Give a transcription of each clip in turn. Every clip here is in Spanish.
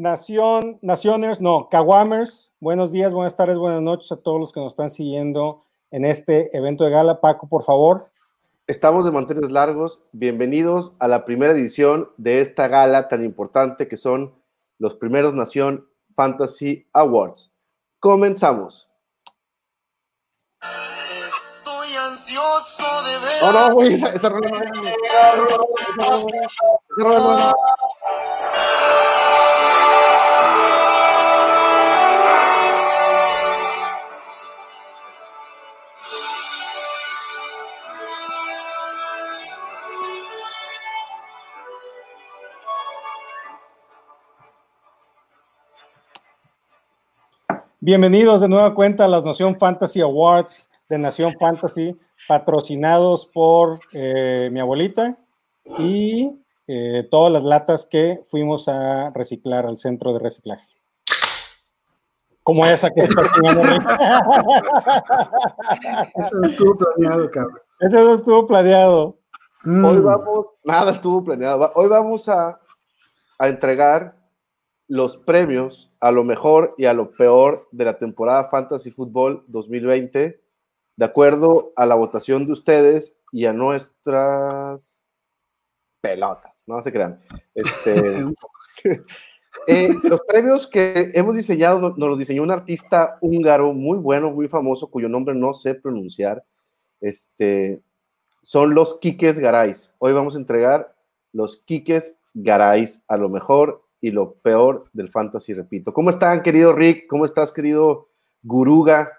Nación, Nacioners, no, Kawamers, buenos días, buenas tardes, buenas noches a todos los que nos están siguiendo en este evento de gala. Paco, por favor. Estamos de manteles largos. Bienvenidos a la primera edición de esta gala tan importante que son los primeros Nación Fantasy Awards. Comenzamos. Estoy ansioso de ver. No, no, güey, esa, esa rola no Bienvenidos de nueva cuenta a las Nación Fantasy Awards de Nación Fantasy, patrocinados por eh, mi abuelita y eh, todas las latas que fuimos a reciclar al centro de reciclaje. Como esa que está Eso no estuvo planeado, cabrón. Eso no estuvo planeado. Mm. Hoy vamos, nada estuvo planeado. Hoy vamos a, a entregar los premios a lo mejor y a lo peor de la temporada Fantasy Football 2020, de acuerdo a la votación de ustedes y a nuestras pelotas, no se crean. Este, eh, los premios que hemos diseñado nos los diseñó un artista húngaro muy bueno, muy famoso, cuyo nombre no sé pronunciar. Este, son los Kikes Garais. Hoy vamos a entregar los Kikes Garais a lo mejor y lo peor del fantasy, repito. ¿Cómo están, querido Rick? ¿Cómo estás, querido Guruga?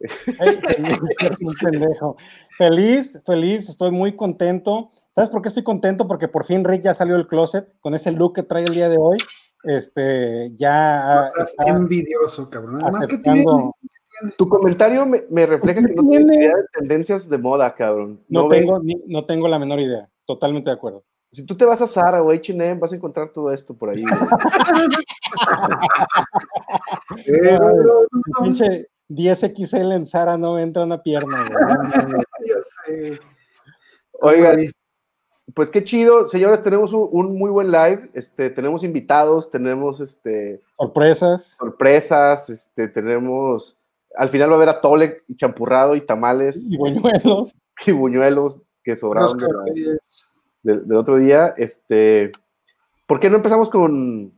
Feliz, feliz, estoy muy contento. ¿Sabes por qué estoy contento? Porque por fin Rick ya salió del closet con ese look que trae el día de hoy. Este, ya. estás envidioso, cabrón. Tu comentario me, refleja que no tienes idea de tendencias de moda, cabrón. No, tengo, no tengo la menor idea. Totalmente de acuerdo. Si tú te vas a Zara o H&M, vas a encontrar todo esto por ahí. pinche 10XL en Zara no entra una pierna. Oigan, pues qué chido, señores, tenemos un, muy buen live, este, tenemos invitados, tenemos este sorpresas, sorpresas, este, tenemos, al final va a haber a Tole y champurrado y tamales. Y buñuelos. Y buñuelos que sobraron del, otro día. Este, ¿Por qué no empezamos con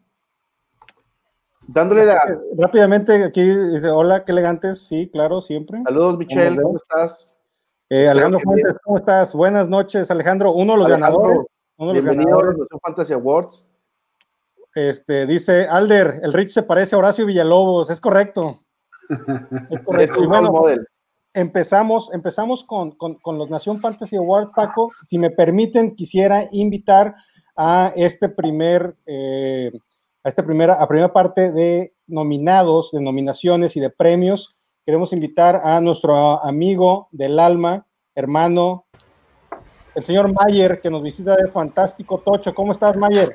dándole la... Rápidamente, aquí dice, hola, qué elegantes, sí, claro, siempre. Saludos, Michelle, ¿cómo estás? Eh, Alejandro Fuentes, ¿cómo estás? Buenas noches, Alejandro, uno de los ganadores. Uno de los ganadores. de los Fantasy Awards. Este, dice Alder, el Rich se parece a Horacio Villalobos, es correcto. Es correcto. Es empezamos, empezamos con, los Nación Fantasy Awards, Paco. Si me permiten, quisiera invitar a este primer, eh, a esta primera, a primera parte de nominados, de nominaciones y de premios. Queremos invitar a nuestro amigo del alma, hermano, el señor Mayer, que nos visita de Fantástico Tocho. ¿Cómo estás, Mayer?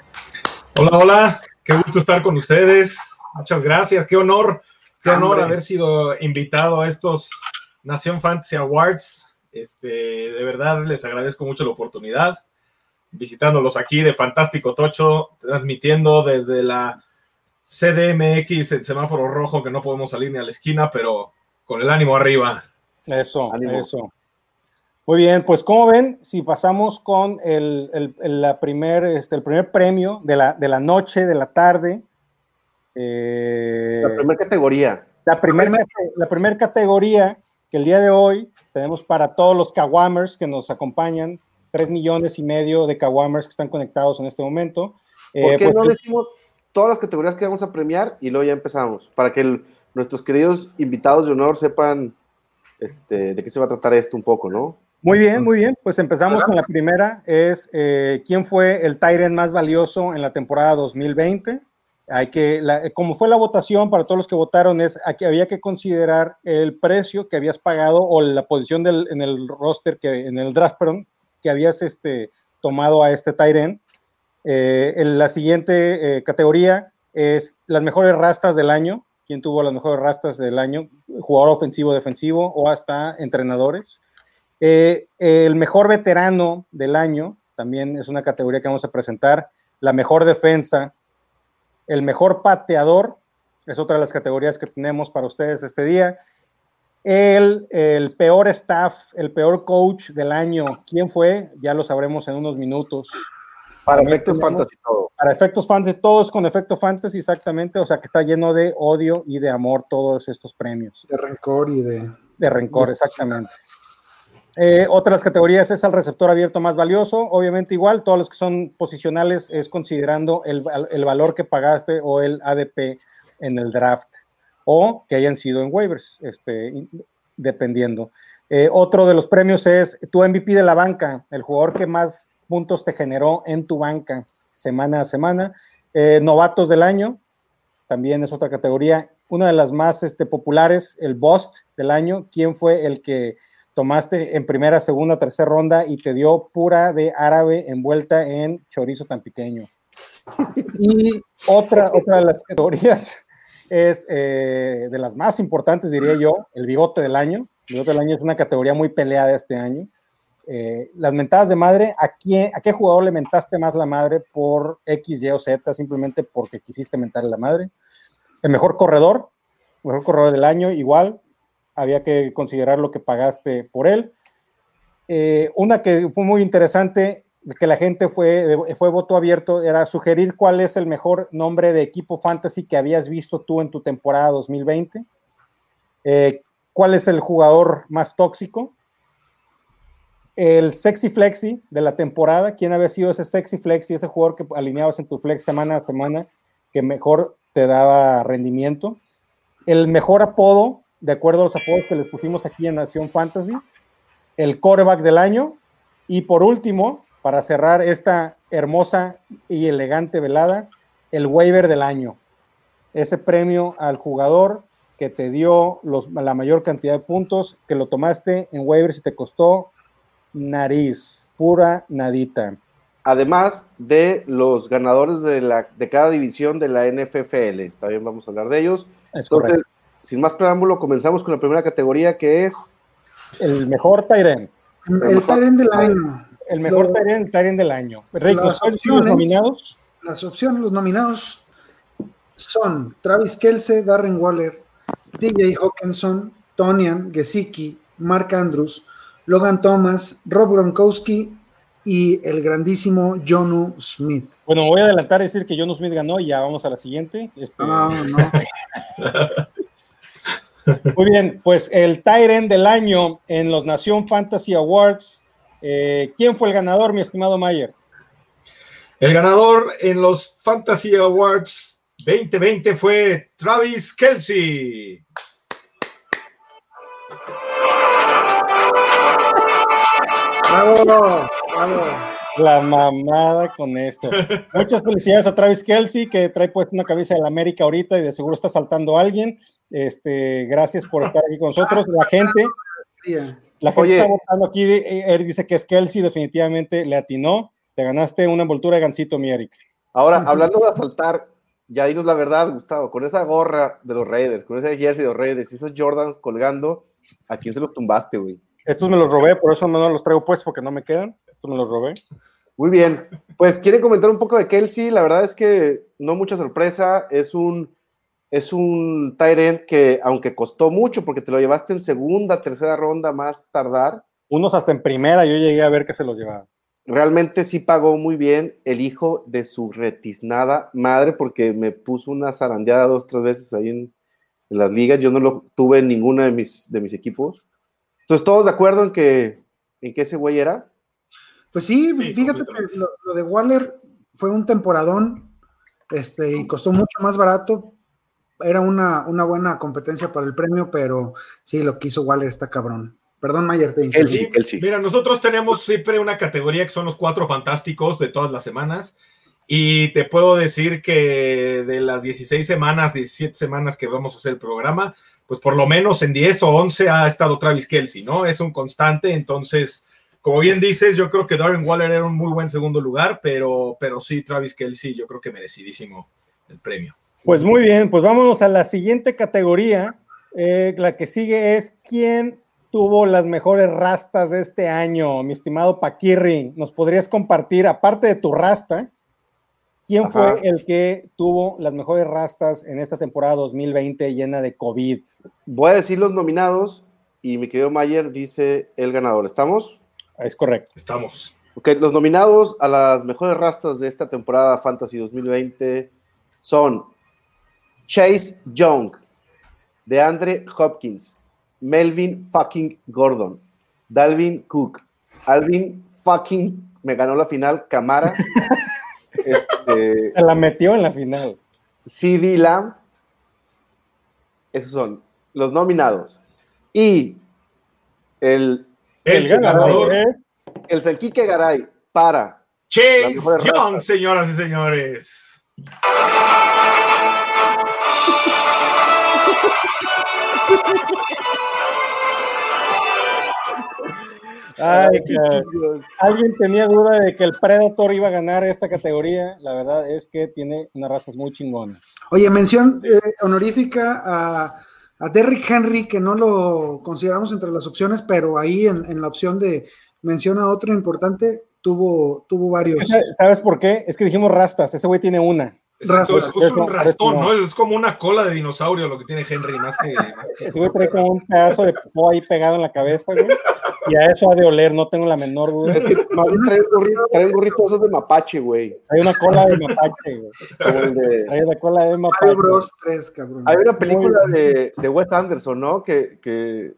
Hola, hola. Qué gusto estar con ustedes. Muchas gracias. Qué honor, qué honor haber sido invitado a estos Nación Fantasy Awards. Este, de verdad les agradezco mucho la oportunidad. Visitándolos aquí de Fantástico Tocho, transmitiendo desde la CDMX, el semáforo rojo, que no podemos salir ni a la esquina, pero con el ánimo arriba. Eso, eso. Muy bien, pues como ven, si pasamos con el, la primer, este, el primer premio de la, de la noche, de la tarde. Eh, la primera categoría. La primera la primer categoría que el día de hoy tenemos para todos los Kawamers que nos acompañan, tres millones y medio de Kawamers que están conectados en este momento. ¿Por eh, qué pues, no decimos todas las categorías que vamos a premiar y luego ya empezamos? Para que nuestros queridos invitados de honor sepan este, de qué se va a tratar esto un poco, ¿no? Muy bien, muy bien. Pues empezamos con la primera, es eh, ¿quién fue el Tyrant más valioso en la temporada 2020? Hay que, como fue la votación para todos los que votaron, es aquí había que considerar el precio que habías pagado o la posición del, en el roster, que, en el draft, perdón, que habías este, tomado a este Tyren. Eh, en la siguiente eh, categoría es las mejores rastas del año. ¿Quién tuvo las mejores rastas del año? Jugador ofensivo, defensivo o hasta entrenadores. Eh, el mejor veterano del año también es una categoría que vamos a presentar. La mejor defensa, El mejor pateador es otra de las categorías que tenemos para ustedes este día. El, el peor staff, el peor coach del año, ¿quién fue? Ya lo sabremos en unos minutos. Para efectos fantasy todo. Para efectos fantasy, todos con efecto fantasy, exactamente. O sea que está lleno de odio y de amor todos estos premios. De rencor y de. De rencor, exactamente. Eh, otra de las categorías es el receptor abierto más valioso. Obviamente, igual, todos los que son posicionales es considerando el, el valor que pagaste o el ADP en el draft o que hayan sido en waivers, este, dependiendo. Eh, otro de los premios es tu MVP de la banca, el jugador que más puntos te generó en tu banca semana a semana. Eh, novatos del año, también es otra categoría. Una de las más este, populares, el Bust del año. ¿Quién fue el que tomaste en primera, segunda, tercera ronda y te dio pura de árabe envuelta en chorizo tan pequeño? Y otra, otra de las categorías es eh, de las más importantes, diría yo, el bigote del año. El bigote del año es una categoría muy peleada este año. Eh, las mentadas de madre, ¿a, quién, ¿a qué jugador le mentaste más la madre por X, Y o Z? Simplemente porque quisiste mentarle la madre. El mejor corredor, mejor corredor del año, igual, había que considerar lo que pagaste por él. Eh, una que fue muy interesante, que la gente fue, fue voto abierto, era sugerir cuál es el mejor nombre de equipo fantasy que habías visto tú en tu temporada 2020. Eh, ¿Cuál es el jugador más tóxico? El sexy flexi de la temporada. ¿Quién había sido ese sexy flexi, ese jugador que alineabas en tu flex semana a semana que mejor te daba rendimiento? El mejor apodo, de acuerdo a los apodos que les pusimos aquí en Nación Fantasy. El quarterback del año. Y por último, para cerrar esta hermosa y elegante velada, el waiver del año. Ese premio al jugador que te dio los, la mayor cantidad de puntos, que lo tomaste en waivers y te costó nariz, pura nadita. Además de los ganadores de, la, de cada división de la NFFL, también vamos a hablar de ellos. Es Entonces, correcto. Sin más preámbulo, comenzamos con la primera categoría que es El mejor Tyren. El Taren del año. El mejor Tyren, Tyren del año. Las ¿los puedes decir los opciones- nominados? Las opciones, los nominados son Travis Kelce, Darren Waller, DJ Hawkinson, Tonian, Gesicki, Mark Andrews, Logan Thomas, Rob Gronkowski y el grandísimo Jonu Smith. Bueno, voy a adelantar y decir que John Smith ganó y ya vamos a la siguiente. Este, No, no. Muy bien, pues el Tyren del año en los Nación Fantasy Awards. eh, ¿Quién fue el ganador, mi estimado Mayer? El ganador en los Fantasy Awards 2020 fue Travis Kelsey. Bravo, bravo. La mamada con esto. Muchas felicidades a Travis Kelsey, que trae puesta una camisa de la América ahorita y de seguro está saltando a alguien. Este, gracias por estar aquí con nosotros. La gente, la gente Oye. está votando aquí. Eric dice que es Kelsey, definitivamente le atinó. Te ganaste una envoltura de gancito, mi Eric. Ahora, hablando de asaltar, ya dinos la verdad, Gustavo, con esa gorra de los Raiders, con ese jersey de los Raiders y esos Jordans colgando, ¿a quién se los tumbaste, güey? Estos me los robé, por eso no los traigo puestos porque no me quedan. Estos me los robé. Muy bien. Pues, ¿quieren comentar un poco de Kelsey? La verdad es que no mucha sorpresa. Es un, es un tight end que, aunque costó mucho, porque te lo llevaste en segunda, tercera ronda más tardar, Unos hasta en primera, yo llegué a ver que se los llevaban. realmente sí pagó muy bien el hijo de su retiznada madre, porque me puso una zarandeada dos, tres veces ahí en, en las ligas. Yo no lo tuve en ninguna de mis, de mis equipos. Entonces, todos de acuerdo en que, en que ese güey era. Pues sí, Sí, fíjate que lo, lo de Waller fue un temporadón este, y costó mucho más barato. Era una, una buena competencia para el premio, pero sí, lo que hizo Waller está cabrón. Perdón, Mayer, te interrumpí. Kelsey. Kelsey. Mira, nosotros tenemos siempre una categoría que son los cuatro fantásticos de todas las semanas. Y te puedo decir que de las 16 semanas, 17 semanas que vamos a hacer el programa, pues por lo menos en 10 o 11 ha estado Travis Kelsey, ¿no? Es un constante, entonces, como bien dices, yo creo que Darren Waller era un muy buen segundo lugar, pero, pero sí, Travis Kelsey, yo creo que merecidísimo el premio. Pues muy bien, pues vámonos a la siguiente categoría. Eh, la que sigue es ¿quién tuvo las mejores rastas de este año? Mi estimado Paquirri, ¿nos podrías compartir, aparte de tu rasta, ¿Quién fue el que tuvo las mejores rastas en esta temporada 2020 llena de COVID? Voy a decir los nominados y mi querido Mayer dice el ganador. ¿Estamos? Es correcto. Estamos. Ok, los nominados a las mejores rastas de esta temporada Fantasy 2020 son Chase Young, DeAndre Hopkins, Melvin fucking Gordon, Dalvin Cook, Alvin fucking me ganó la final, Camara, este, Se la metió en la final. CD Lamb. Esos son los nominados. Y el, El, ganador, es el Sanquique Garay para Chase Young, rastas. señoras y señores. Ay. Alguien tenía duda de que el Predator iba a ganar esta categoría. La verdad es que tiene unas rastas muy chingonas. Oye, mención eh, honorífica a, a Derrick Henry, que no lo consideramos entre las opciones, pero ahí en, en la opción de mención a otro importante, tuvo, tuvo varios. ¿Sabes por qué? Es que dijimos rastas. Ese güey tiene una. Es, Rastas. es un rastón, ¿no? Es como una cola de dinosaurio lo que tiene Henry, más que. más que- Ese güey trae como un pedazo de popó ahí pegado en la cabeza, güey. Y a eso ha de oler, no tengo la menor duda. Es que más bien trae un gorrito, trae un gorrito esos de mapache, güey. Hay una cola de mapache, güey. Como el de- Trae la cola de mapache. Mario Bros 3, cabrón. Hay una película de, de Wes Anderson, ¿no? Que, que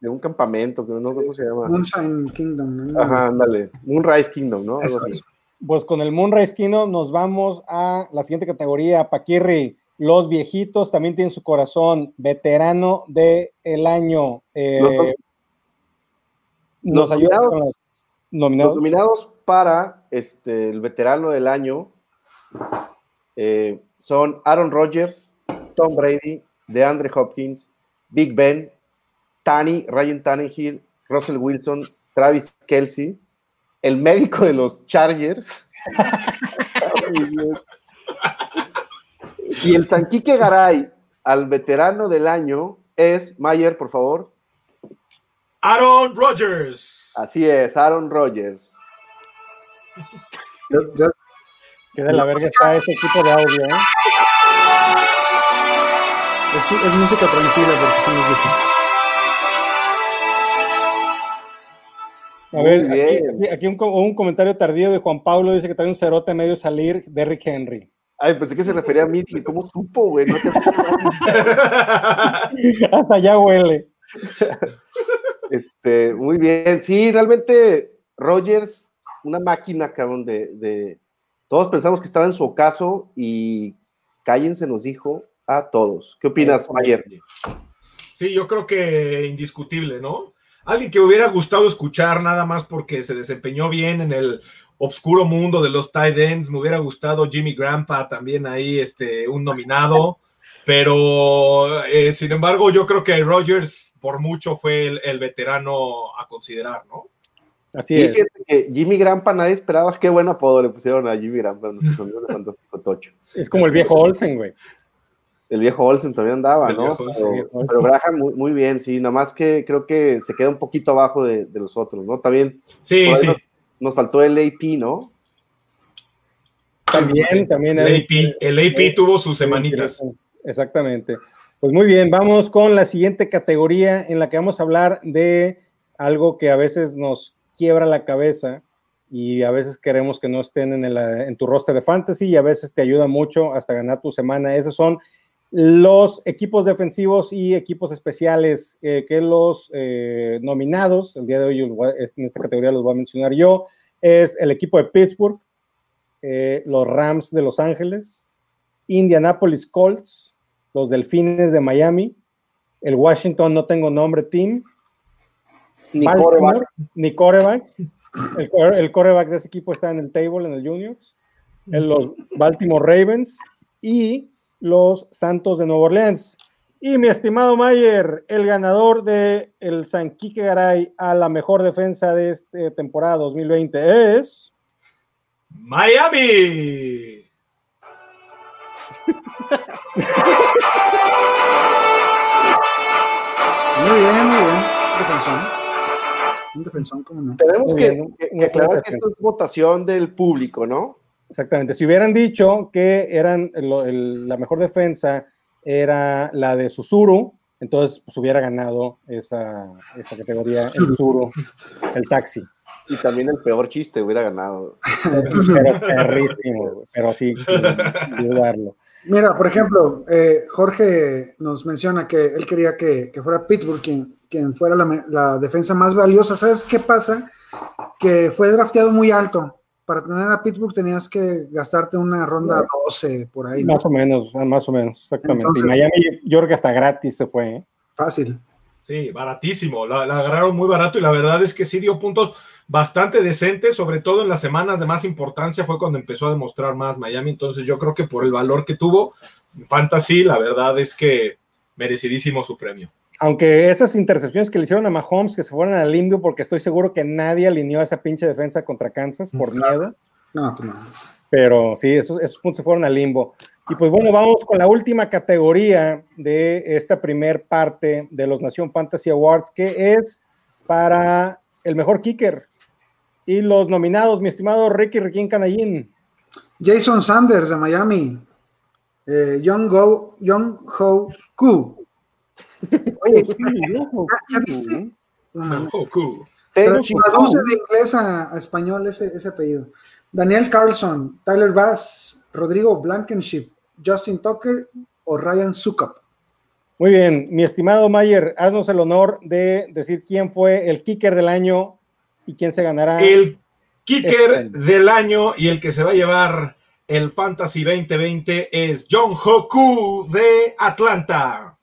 de un campamento, que no sé cómo se llama. Moonshine Kingdom. ¿no? Ajá, ándale. Moonrise Kingdom, ¿no? Eso, eso. Pues con el Moonrise Kino nos vamos a la siguiente categoría, Paquirri. Los viejitos también tienen su corazón. Veterano del año. Eh, Los- nos ayuda nominados- con los nominados para este, el veterano del año eh, son Aaron Rodgers, Tom Brady, DeAndre Hopkins, Big Ben, Tani, Ryan Tannehill, Russell Wilson, Travis Kelsey, el médico de los Chargers. y el Sanquique Garay al veterano del año es Mayer, por favor. Aaron Rodgers. Así es, Aaron Rodgers. Yo- yo- Que de la verga está ese equipo de audio, ¿eh? es, es música tranquila porque son los viejitos. A ver, aquí, bien. aquí- aquí un, co- un comentario tardío de Juan Pablo dice que trae un cerote medio salir de Rick Henry. Ay, pensé que se refería a mí. ¿Cómo supo, güey? No te- Hasta allá huele. Este, muy bien. Sí, realmente Rogers, una máquina, cabrón, de, de- Todos pensamos que estaba en su ocaso y cállense nos dijo a todos. ¿Qué opinas, Mayer? Sí, yo creo que indiscutible, ¿no? Alguien que hubiera gustado escuchar nada más porque se desempeñó bien en el obscuro mundo de los tight ends. Me hubiera gustado Jimmy Grandpa también ahí, este, un nominado. Pero, eh, sin embargo, yo creo que Rodgers por mucho fue el, el veterano a considerar, ¿no? Así Sí, es. fíjate que Jimmy Grampa nadie esperaba. Qué buen apodo le pusieron a Jimmy Grampa. nuestros amigos de Fantástico Tocho. Es como el viejo Olsen, güey. El viejo Olsen también andaba, El ¿no? Pero, Olsen. pero Graham muy, muy bien, sí. Nada más que creo que se queda un poquito abajo de, de los otros, ¿no? También Sí, sí. nos, nos faltó el AP, ¿no? También, también. El era- AP, el AP tuvo sus semanitas. Exactamente. Pues muy bien, vamos con la siguiente categoría en la que vamos a hablar de algo que a veces nos quiebra la cabeza y a veces queremos que no estén en, el, en tu roster de fantasy y a veces te ayuda mucho hasta ganar tu semana. Esos son los equipos defensivos y equipos especiales eh, que los eh, nominados, el día de hoy en esta categoría los voy a mencionar yo, es el equipo de Pittsburgh, eh, los Rams de Los Ángeles, Indianapolis Colts, los Delfines de Miami, el Washington no tengo nombre team, Ni quarterback. ni quarterback. El, el quarterback de ese equipo está en el table, en el Juniors. En los Baltimore Ravens y los Santos de Nueva Orleans. Y mi estimado Mayer, el ganador de el San Quique Garay a la mejor defensa de esta temporada 2020 es. Miami. Muy bien, muy bien. Un defensón. Un defensón, ¿cómo no? Tenemos que, que- aclarar que esto es votación del público, ¿no? Exactamente. Si hubieran dicho que eran la mejor defensa era la de Susuru, entonces pues hubiera ganado esa, esa categoría el Susuru, el taxi. Y también el peor chiste hubiera ganado. pero perrísimo, pero sí, sin dudarlo. Mira, por ejemplo, eh, Jorge nos menciona que él quería que, fuera Pittsburgh quien, quien fuera la, la, defensa más valiosa. ¿Sabes qué pasa? Que fue drafteado muy alto para tener a Pittsburgh tenías que gastarte una ronda 12 por ahí. Más o menos, ah, más o menos, exactamente. y Miami, yo creo que hasta gratis se fue. ¿eh? Fácil. Sí, baratísimo. La, agarraron muy barato y la verdad es que sí dio puntos bastante decentes, sobre todo en las semanas de más importancia fue cuando empezó a demostrar más Miami. Entonces yo creo que por el valor que tuvo, Fantasy, la verdad es que merecidísimo su premio aunque esas intercepciones que le hicieron a Mahomes, que se fueron al limpio, porque estoy seguro que nadie alineó a esa pinche defensa contra Kansas por miedo. No, pues no. Pero sí, esos, esos, puntos se fueron al limbo. Y pues bueno, vamos con la última categoría de esta primer parte de los Nación Fantasy Awards, que es para el mejor kicker. Y los nominados, mi estimado Ricky Riquín Canallín. Jason Sanders de Miami. Eh, Young, Go, Young Ho Koo Oye, ¿ya viste? Traduce de inglés a, español ese, ese, apellido. Daniel Carlson, Tyler Bass, Rodrigo Blankenship, Justin Tucker o Ryan Sukup. Muy bien, mi estimado Mayer, haznos el honor de decir quién fue el kicker del año y quién se ganará. El kicker este del año y el que se va a llevar el Fantasy 2020 es John Hoku de Atlanta.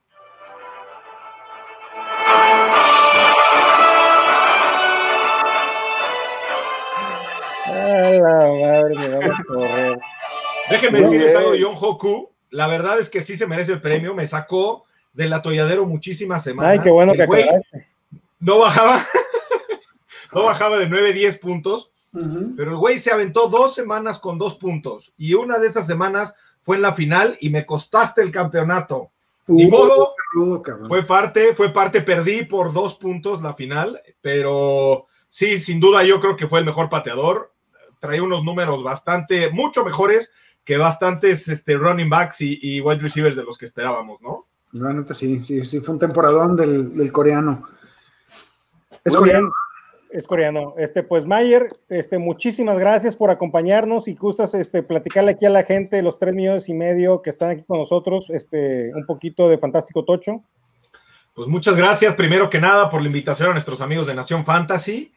Déjenme decirles algo de John Hoku. La verdad es que sí se merece el premio. Me sacó del atolladero muchísimas semanas. Ay, qué bueno que No bajaba, no bajaba de 9, 10 puntos. Pero el güey se aventó dos semanas con dos puntos. Y una de esas semanas fue en la final y me costaste el campeonato. Ni modo, fue parte, fue parte, perdí por dos puntos la final, pero sí, sin duda yo creo que fue el mejor pateador trae unos números bastante, mucho mejores que bastantes este, running backs y, wide receivers de los que esperábamos, ¿no? Realmente sí, sí, sí, fue un temporadón del, coreano. Es coreano. Es coreano. Este, pues Mayer, este, muchísimas gracias por acompañarnos y gustas este, platicarle aquí a la gente, los tres millones y medio que están aquí con nosotros, este, un poquito de Fantástico Tocho. Pues muchas gracias, primero que nada, por la invitación a nuestros amigos de Nación Fantasy.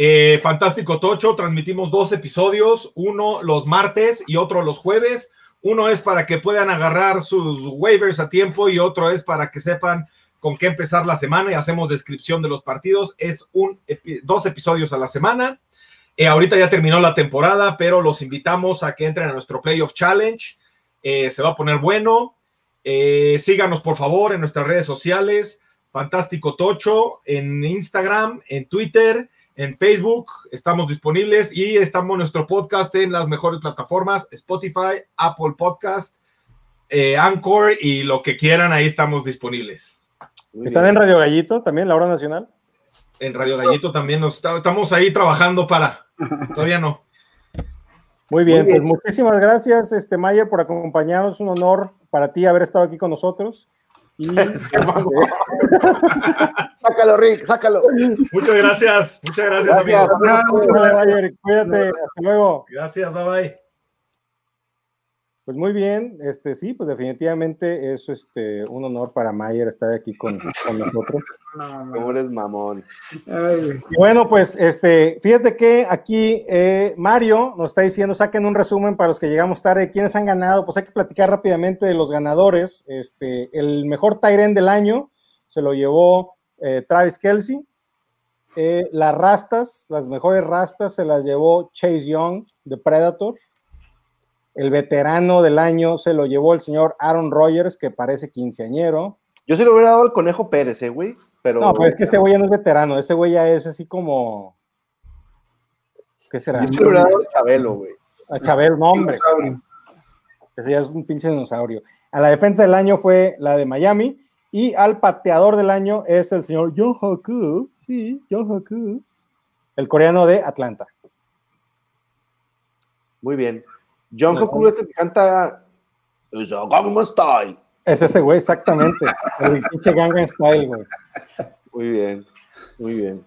Eh, Fantástico Tocho, transmitimos dos episodios, uno los martes y otro los jueves. Uno es para que puedan agarrar sus waivers a tiempo y otro es para que sepan con qué empezar la semana y hacemos descripción de los partidos. Es un dos episodios a la semana. Eh, ahorita ya terminó la temporada, pero los invitamos a que entren a nuestro Playoff Challenge. Eh, se va a poner bueno. síganos por favor en nuestras redes sociales. Fantástico Tocho en Instagram, en Twitter en Facebook, estamos disponibles y estamos nuestro podcast en las mejores plataformas, Spotify, Apple Podcast, eh, Anchor y lo que quieran, ahí estamos disponibles. ¿Están en Radio Gallito también, la hora nacional? En Radio Gallito también, nos, estamos ahí trabajando para, todavía no. Muy bien, pues muchísimas gracias, este Mayer, por acompañarnos. Un honor para ti haber estado aquí con nosotros. Y... sácalo, Rick, sácalo. Muchas gracias, muchas gracias, gracias Cuídate, hasta luego. Gracias, bye bye. Pues muy bien, este sí, pues definitivamente es este un honor para Mayer estar aquí con, con nosotros. ¿Cómo eres mamón? bueno, pues este, fíjate que aquí eh, Mario nos está diciendo, saquen un resumen para los que llegamos tarde, quiénes han ganado, pues hay que platicar rápidamente de los ganadores. Este, el mejor Tyren del año se lo llevó eh, Travis Kelsey. Eh, las rastas, las mejores rastas se las llevó Chase Young de Predator el veterano del año se lo llevó el señor Aaron Rodgers, que parece quinceañero. Yo se lo hubiera dado al Conejo Pérez, ¿eh, güey. Pero... No, pues es que ese güey ya no es veterano, ese güey ya es así como... ¿Qué será? Yo se lo hubiera dado al Chabelo, güey. A Chabelo, no, hombre. Ese ya es un pinche dinosaurio. A la defensa del año fue la de Miami y al pateador del año es el señor John Hoku, sí, John Hoku, el coreano de Atlanta. Muy bien. John Hoku es el que canta Gangnam Style. Es ese güey, exactamente. El pinche Gangnam Style, güey. Muy bien, muy bien.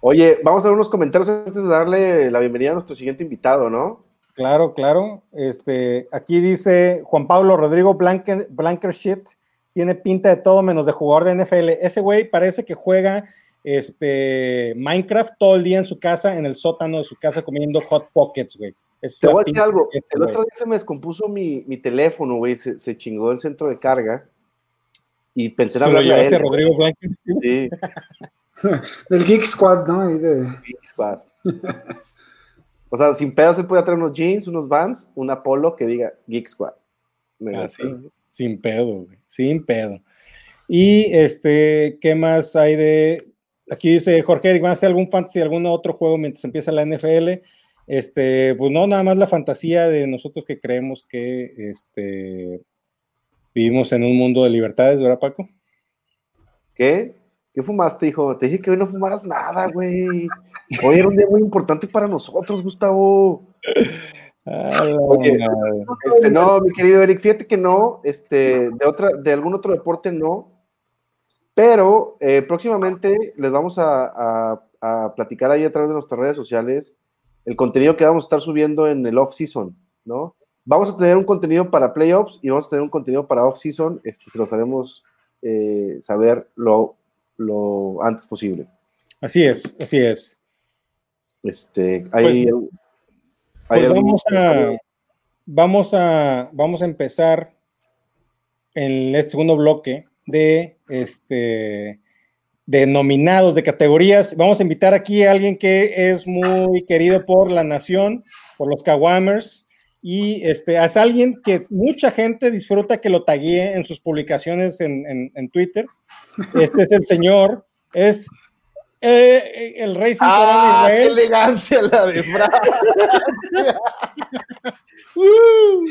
Oye, vamos a ver unos comentarios antes de darle la bienvenida a nuestro siguiente invitado, ¿no? Claro, claro. Este, aquí dice Juan Pablo Rodrigo Blanker, Blanker Shit, tiene pinta de todo menos de jugador de NFL. Ese güey parece que juega este, Minecraft todo el día en su casa, en el sótano de su casa, comiendo Hot Pockets, güey. Te voy a decir algo. el otro día se me descompuso mi, mi teléfono, güey. Se, se, chingó el centro de carga. Y pensé en hablar de él. Rodrigo Blanker? Sí. Del Geek Squad, ¿no? de... Geek Squad. o sea, sin pedo se puede traer unos jeans, unos vans, un Apolo que diga Geek Squad. Así, ah, sin pedo, güey. Sin pedo. Y este, ¿qué más hay de. Aquí dice Jorge Eric, ¿van a hacer algún fantasy, algún otro juego mientras empieza la NFL? Este, pues no, nada más la fantasía de nosotros que creemos que este, vivimos en un mundo de libertades, ¿verdad, Paco? ¿Qué? ¿Qué fumaste, hijo? Te dije que hoy no fumaras nada, güey. Hoy era un día muy importante para nosotros, Gustavo. Oye, este, no, mi querido Eric, fíjate que no, este, de otra, de algún otro deporte no, pero eh, próximamente les vamos a, a, platicar ahí a través de nuestras redes sociales el contenido que vamos a estar subiendo en el off-season, ¿no? Vamos a tener un contenido para playoffs y vamos a tener un contenido para off-season, este, se los haremos eh, saber lo, lo antes posible. Así es, así es. Este, hay, pues, pues vamos, a, vamos, a, vamos a empezar en el segundo bloque de este de nominados, de categorías. Vamos a invitar aquí a alguien que es muy querido por la nación, por los Kawamers, y este, es alguien que mucha gente disfruta que lo taguee en sus publicaciones en, en Twitter. Este es el señor, es eh, el rey sin ah, Israel. ¡Qué elegancia la de Francia! uh,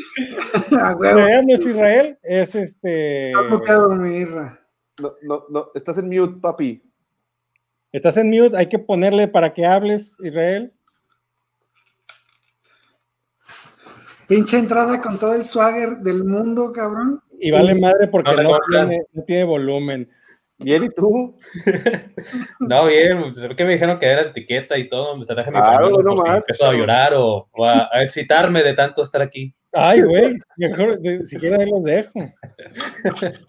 no es Israel, es este. No, no, no, estás en mute, papi. Estás en mute, hay que ponerle para que hables, Israel. Pinche entrada con todo el swagger del mundo, cabrón. Y vale madre porque no, tiene, no tiene volumen. Bien, ¿y tú? no, bien, pues, que me dijeron que era etiqueta y todo, me traje mi claro, no pues, empezó a llorar o, a, excitarme de tanto estar aquí. Ay, güey, mejor, siquiera ahí los dejo.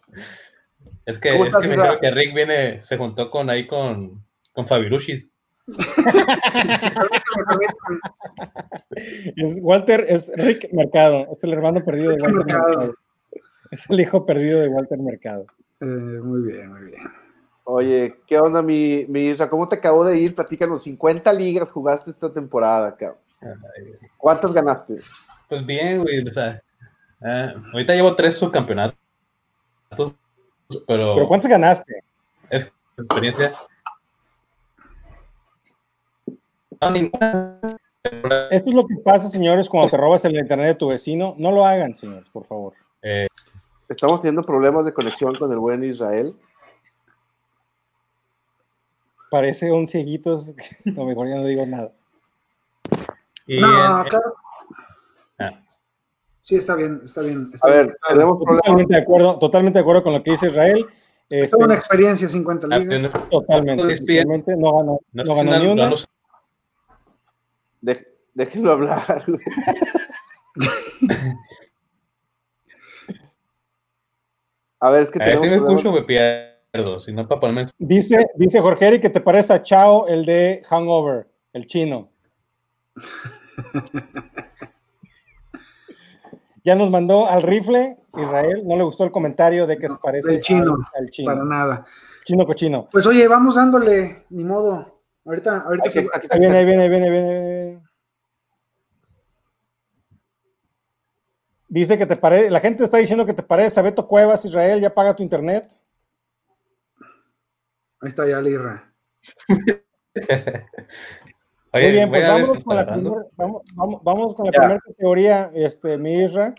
es que, es que me dijeron que Rick viene, se juntó con ahí con, con Fabirushi. es Walter, es Rick Mercado, es el hermano perdido de Walter Mercado. Es el hijo perdido de Walter Mercado. Eh, muy bien, muy bien. Oye, ¿qué onda, mi, mi Isra? ¿Cómo te acabo de ir? Platícanos, 50 ligas jugaste esta temporada, cabrón. ¿Cuántas ganaste? Pues bien, güey, o sea, eh, ahorita llevo tres subcampeonatos, pero... ¿Pero cuántas ganaste? Es experiencia. Esto es lo que pasa, señores, cuando te robas el internet de tu vecino. No lo hagan, señores, por favor. Eh, Estamos teniendo problemas de conexión con el buen Israel. Parece un cieguitos, lo mejor ya no digo nada. no, claro. Sí, está bien, está bien. a ver, tenemos problemas. Totalmente de, acuerdo, totalmente de acuerdo con lo que dice Israel. Es este, una experiencia 50 ah, ligas. Totalmente, totalmente. No ganó, no, ganó ni una. déjenlo hablar. A ver, es que tenemos. Si me escucho, me pierdo. Si no, para ponerme. Dice, dice Jorge Eric que te parece a Chao, el de Hangover, el chino. ya nos mandó al rifle, Israel. No le gustó el comentario de que se parece el chino, al, chino. Para nada. Chino cochino. Pues oye, vamos dándole, ni modo. Ahorita, ahorita. Aquí, aquí, viene, viene, viene, viene. Dice que te parece, la gente está diciendo que te parece a Beto Cuevas, Israel, ya paga tu internet. Ahí está ya Lirra. Muy bien, pues vamos con, la vamos, vamos, con la primera categoría, este, mi Isra.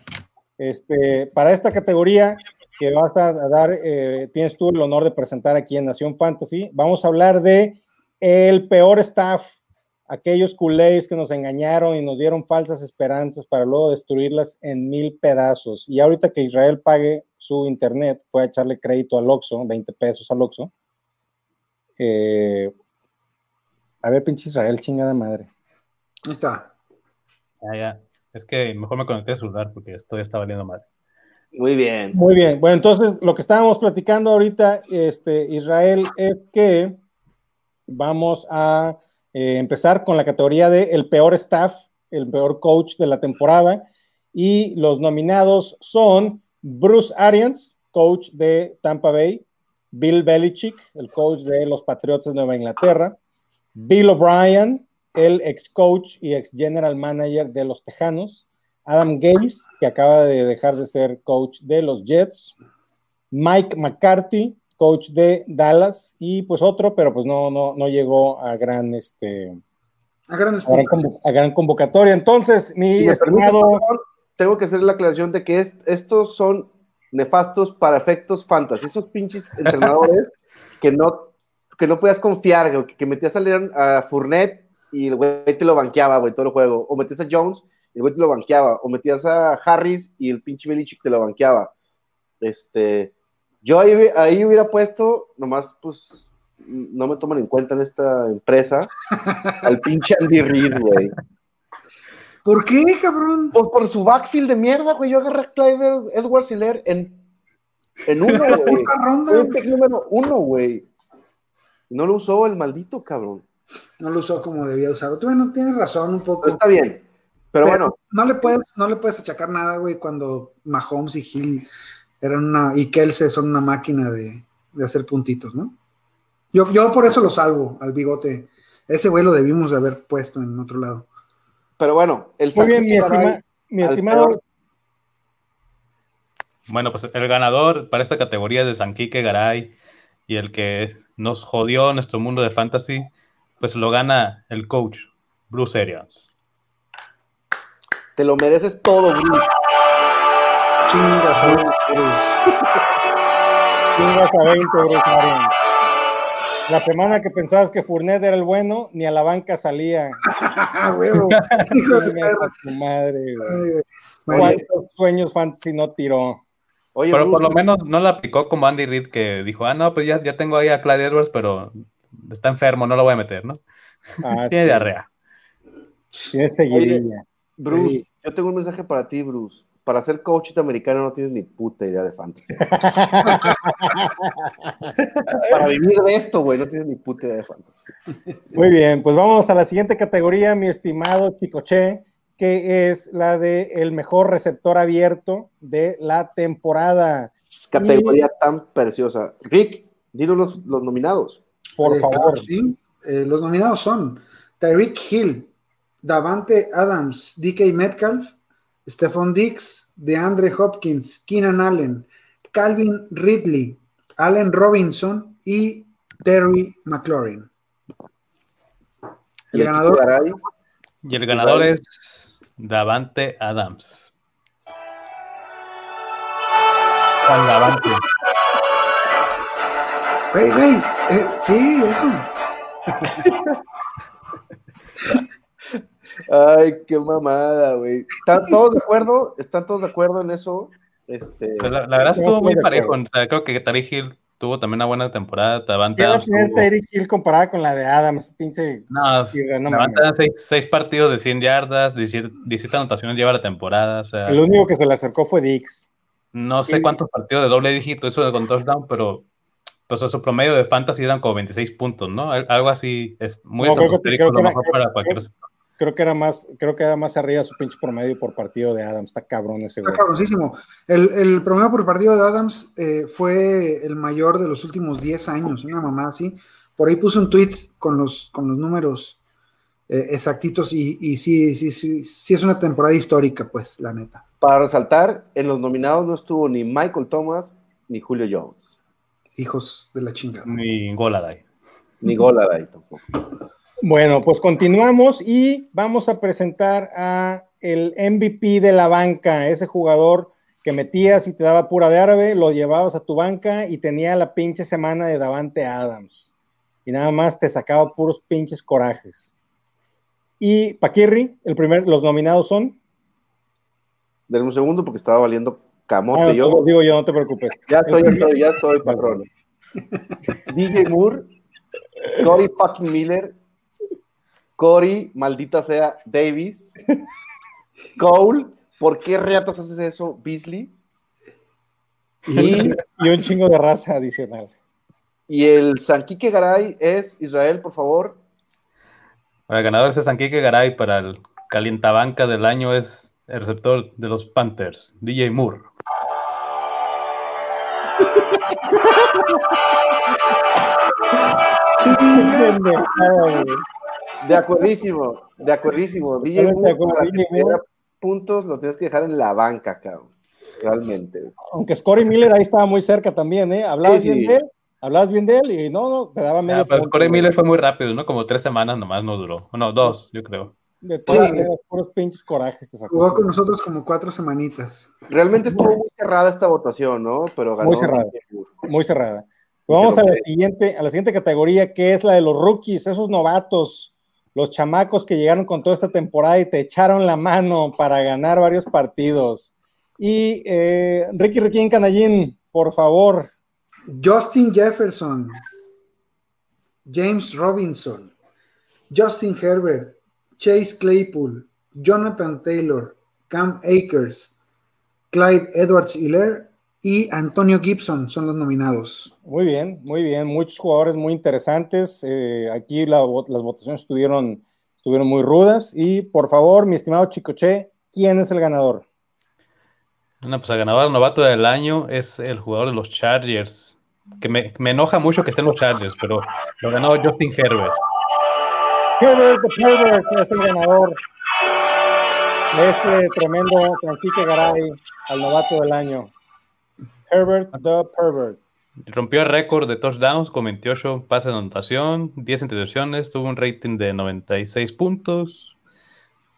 Este, para esta categoría que vas a dar, eh, tienes tú el honor de presentar aquí en Nación Fantasy, vamos a hablar de el peor staff aquellos culés que nos engañaron y nos dieron falsas esperanzas para luego destruirlas en mil pedazos. Y ahorita que Israel pague su internet, fue a echarle crédito al Oxxo, 20 pesos al Oxxo. Eh, a ver, pinche Israel, chingada madre. Ahí está. Ya, ya. Es que mejor me conecté a celular porque esto ya está valiendo mal. Muy bien. Muy bien. Bueno, entonces lo que estábamos platicando ahorita, este, Israel, es que vamos a eh, empezar con la categoría de el peor staff, el peor coach de la temporada. Y los nominados son Bruce Arians, coach de Tampa Bay, Bill Belichick, el coach de los Patriots de Nueva Inglaterra, Bill O'Brien, el ex coach y ex general manager de los Tejanos, Adam Gase, que acaba de dejar de ser coach de los Jets, Mike McCarthy, coach de Dallas, y pues otro, pero pues no, no, no llegó a gran este A grandes a gran, convo- a gran convocatoria. Entonces, mi Si permites, estimado, tengo que hacer la aclaración de que es- estos son nefastos para efectos fantasy. Esos pinches entrenadores que no, que no podías confiar, güey, que, metías a leer a Fournette y el güey te lo banqueaba, güey, todo el juego. O metías a Jones y el güey te lo banqueaba. O metías a Harris y el pinche Belichick te lo banqueaba. Este, yo ahí, ahí hubiera puesto, nomás, pues, no me toman en cuenta en esta empresa, al pinche Andy Reid, güey. ¿Por qué, cabrón? Pues por su backfield de mierda, güey. Yo agarré a Clyde Ed- Edwards Hiller en, en uno, güey. Pick número uno, güey. No lo usó el maldito cabrón. No lo usó como debía usarlo. Bueno, tienes razón un poco. Pero está bien. Pero, bueno, no le puedes, no le puedes achacar nada, güey, cuando Mahomes y Hill eran una, y Kelsey son una máquina de, de hacer puntitos, ¿no? Yo, yo por eso lo salvo al bigote. Ese güey lo debimos de haber puesto en otro lado. pero bueno, el muy bien, mi, estima- estimado, peor. Bueno, pues el ganador para esta categoría es de Sanquique Garay y el que nos jodió nuestro mundo de fantasy, pues lo gana el coach Bruce Arians. te lo mereces todo, Bruce. Chingas, güey. chingas a 20, Bruce Arians. La semana que pensabas que Fournette era el bueno, ni a la banca salía. Ah, huevo. A madre, güey. ¿Cuántos sueños fantasy no tiró? Oye, Pero Bruce, por lo menos no la aplicó como Andy Reid que dijo, ah, no, pues ya, ya tengo ahí a Clyde Edwards, pero está enfermo, no lo voy a meter, ¿no? Ah, Tiene sí, diarrea. Tiene seguidilla. Bruce, Sí. yo tengo un mensaje para ti, Bruce. Para ser coach de americano no tienes ni puta idea de fantasy. para vivir de esto, güey, no tienes ni puta idea de fantasy. Muy bien, pues vamos a la siguiente categoría, mi estimado Chicoche, que es la de el mejor receptor abierto de la temporada. Categoría tan preciosa. Rick, dinos los, los nominados. Por eh, favor. sí. Eh, los nominados son Tyreek Hill, Davante Adams, DK Metcalf, Stephon Diggs, DeAndre Hopkins, Keenan Allen, Calvin Ridley, Allen Robinson y Terry McLaurin. El Y ganador, Y el ganador es Davante Adams. Juan Davante. güey, güey, eh, sí, eso. Ay, qué mamada, güey. ¿Están todos de acuerdo? ¿Están todos de acuerdo en eso? Este, Pues la, la verdad estuvo muy parejo. O sea, creo que Tariq Hill tuvo también una buena temporada. Davante ¿Qué va a Adams tener tuvo- Tyreek Hill comparada con la de Adams? Pinche. No, Sí, no. Adams, seis, seis partidos de 100 yardas, 17, 17 anotaciones lleva la temporada. O sea, El único que se le acercó fue Dix. no sí. sé cuántos partidos de doble dígito hizo con touchdown, pero pues su promedio de fantasy eran como 26 puntos, ¿no? Al- Algo así es muy No, creo que- estratosférico, creo que a lo era- mejor creo- para cualquier creo- Creo que era más, creo que era más arriba su pinche promedio por partido de Adams. Está cabrón ese Está güey. cabroncísimo. El, el promedio por partido de Adams eh, fue el mayor de los últimos 10 años, una mamá así. Por ahí puse un tweet con los, con los números eh, exactitos y, y sí, sí, sí, sí es una temporada histórica, pues, la neta. para resaltar, en los nominados no estuvo ni Michael Thomas ni Julio Jones, Hijos de la chingada. Ni Goladay. ni Goladay tampoco. Bueno, pues continuamos y vamos a presentar a el MVP de la banca, ese jugador que metías y te daba pura de árabe, lo llevabas a tu banca y tenía la pinche semana de Davante Adams. Y nada más te sacaba puros pinches corajes. Y Paquirri, el primer, los nominados son. Denme un segundo porque estaba valiendo camote. Ah, yo, digo yo, no te preocupes. ya estoy, ya estoy, ya estoy, patrón. DJ Moore, Scotty fucking Miller, Cory, maldita sea, Davis, Cole, ¿por qué reatas haces eso, Beasley? Y, Y un chingo de raza adicional. y el Sanquique Garay es Israel, por favor. Para el ganador es Sanquique Garay, para el calientabanca del año es el receptor de los Panthers, DJ Moore. De acuerdísimo, de acuerdísimo. DJ Moore, para que te diera puntos, lo tienes que dejar en la banca, cabrón. Realmente. Aunque Scotty Miller ahí estaba muy cerca también, ¿eh? Hablabas Sí, sí. bien de él, hablabas bien de él y no, no, te daba medio Ah, pero Corey. Miller fue muy rápido, ¿no? Como tres semanas nomás no duró. No, dos, yo creo. De todas Sí. maneras, puros pinches corajes te sacó. Jugó con nosotros como cuatro semanitas. Realmente estuvo muy cerrada esta votación, ¿no? Pero ganó Muy cerrada. Muy cerrada. Vamos a la siguiente, a la siguiente categoría, que es la de los rookies, esos novatos, los chamacos que llegaron con toda esta temporada y te echaron la mano para ganar varios partidos. Y eh, Ricky Riquín Canallín, por favor. Justin Jefferson, James Robinson, Justin Herbert, Chase Claypool, Jonathan Taylor, Cam Akers, Clyde Edwards Hiller y Antonio Gibson son los nominados. Muy bien, muy bien. Muchos jugadores muy interesantes. Eh, aquí la las votaciones estuvieron, estuvieron muy rudas. Y por favor, mi estimado Chicoche, ¿quién es el ganador? No, pues el ganador novato del año es el jugador de los Chargers. Que me, me enoja mucho que estén los Chargers, pero lo ganó Justin Herbert. Herbert the Herbert es el ganador de este tremendo Francisco Garay al novato del año. Herbert the Pervert. Rompió el récord de touchdowns con 28 pases de anotación, 10 intercepciones, tuvo un rating de 96 puntos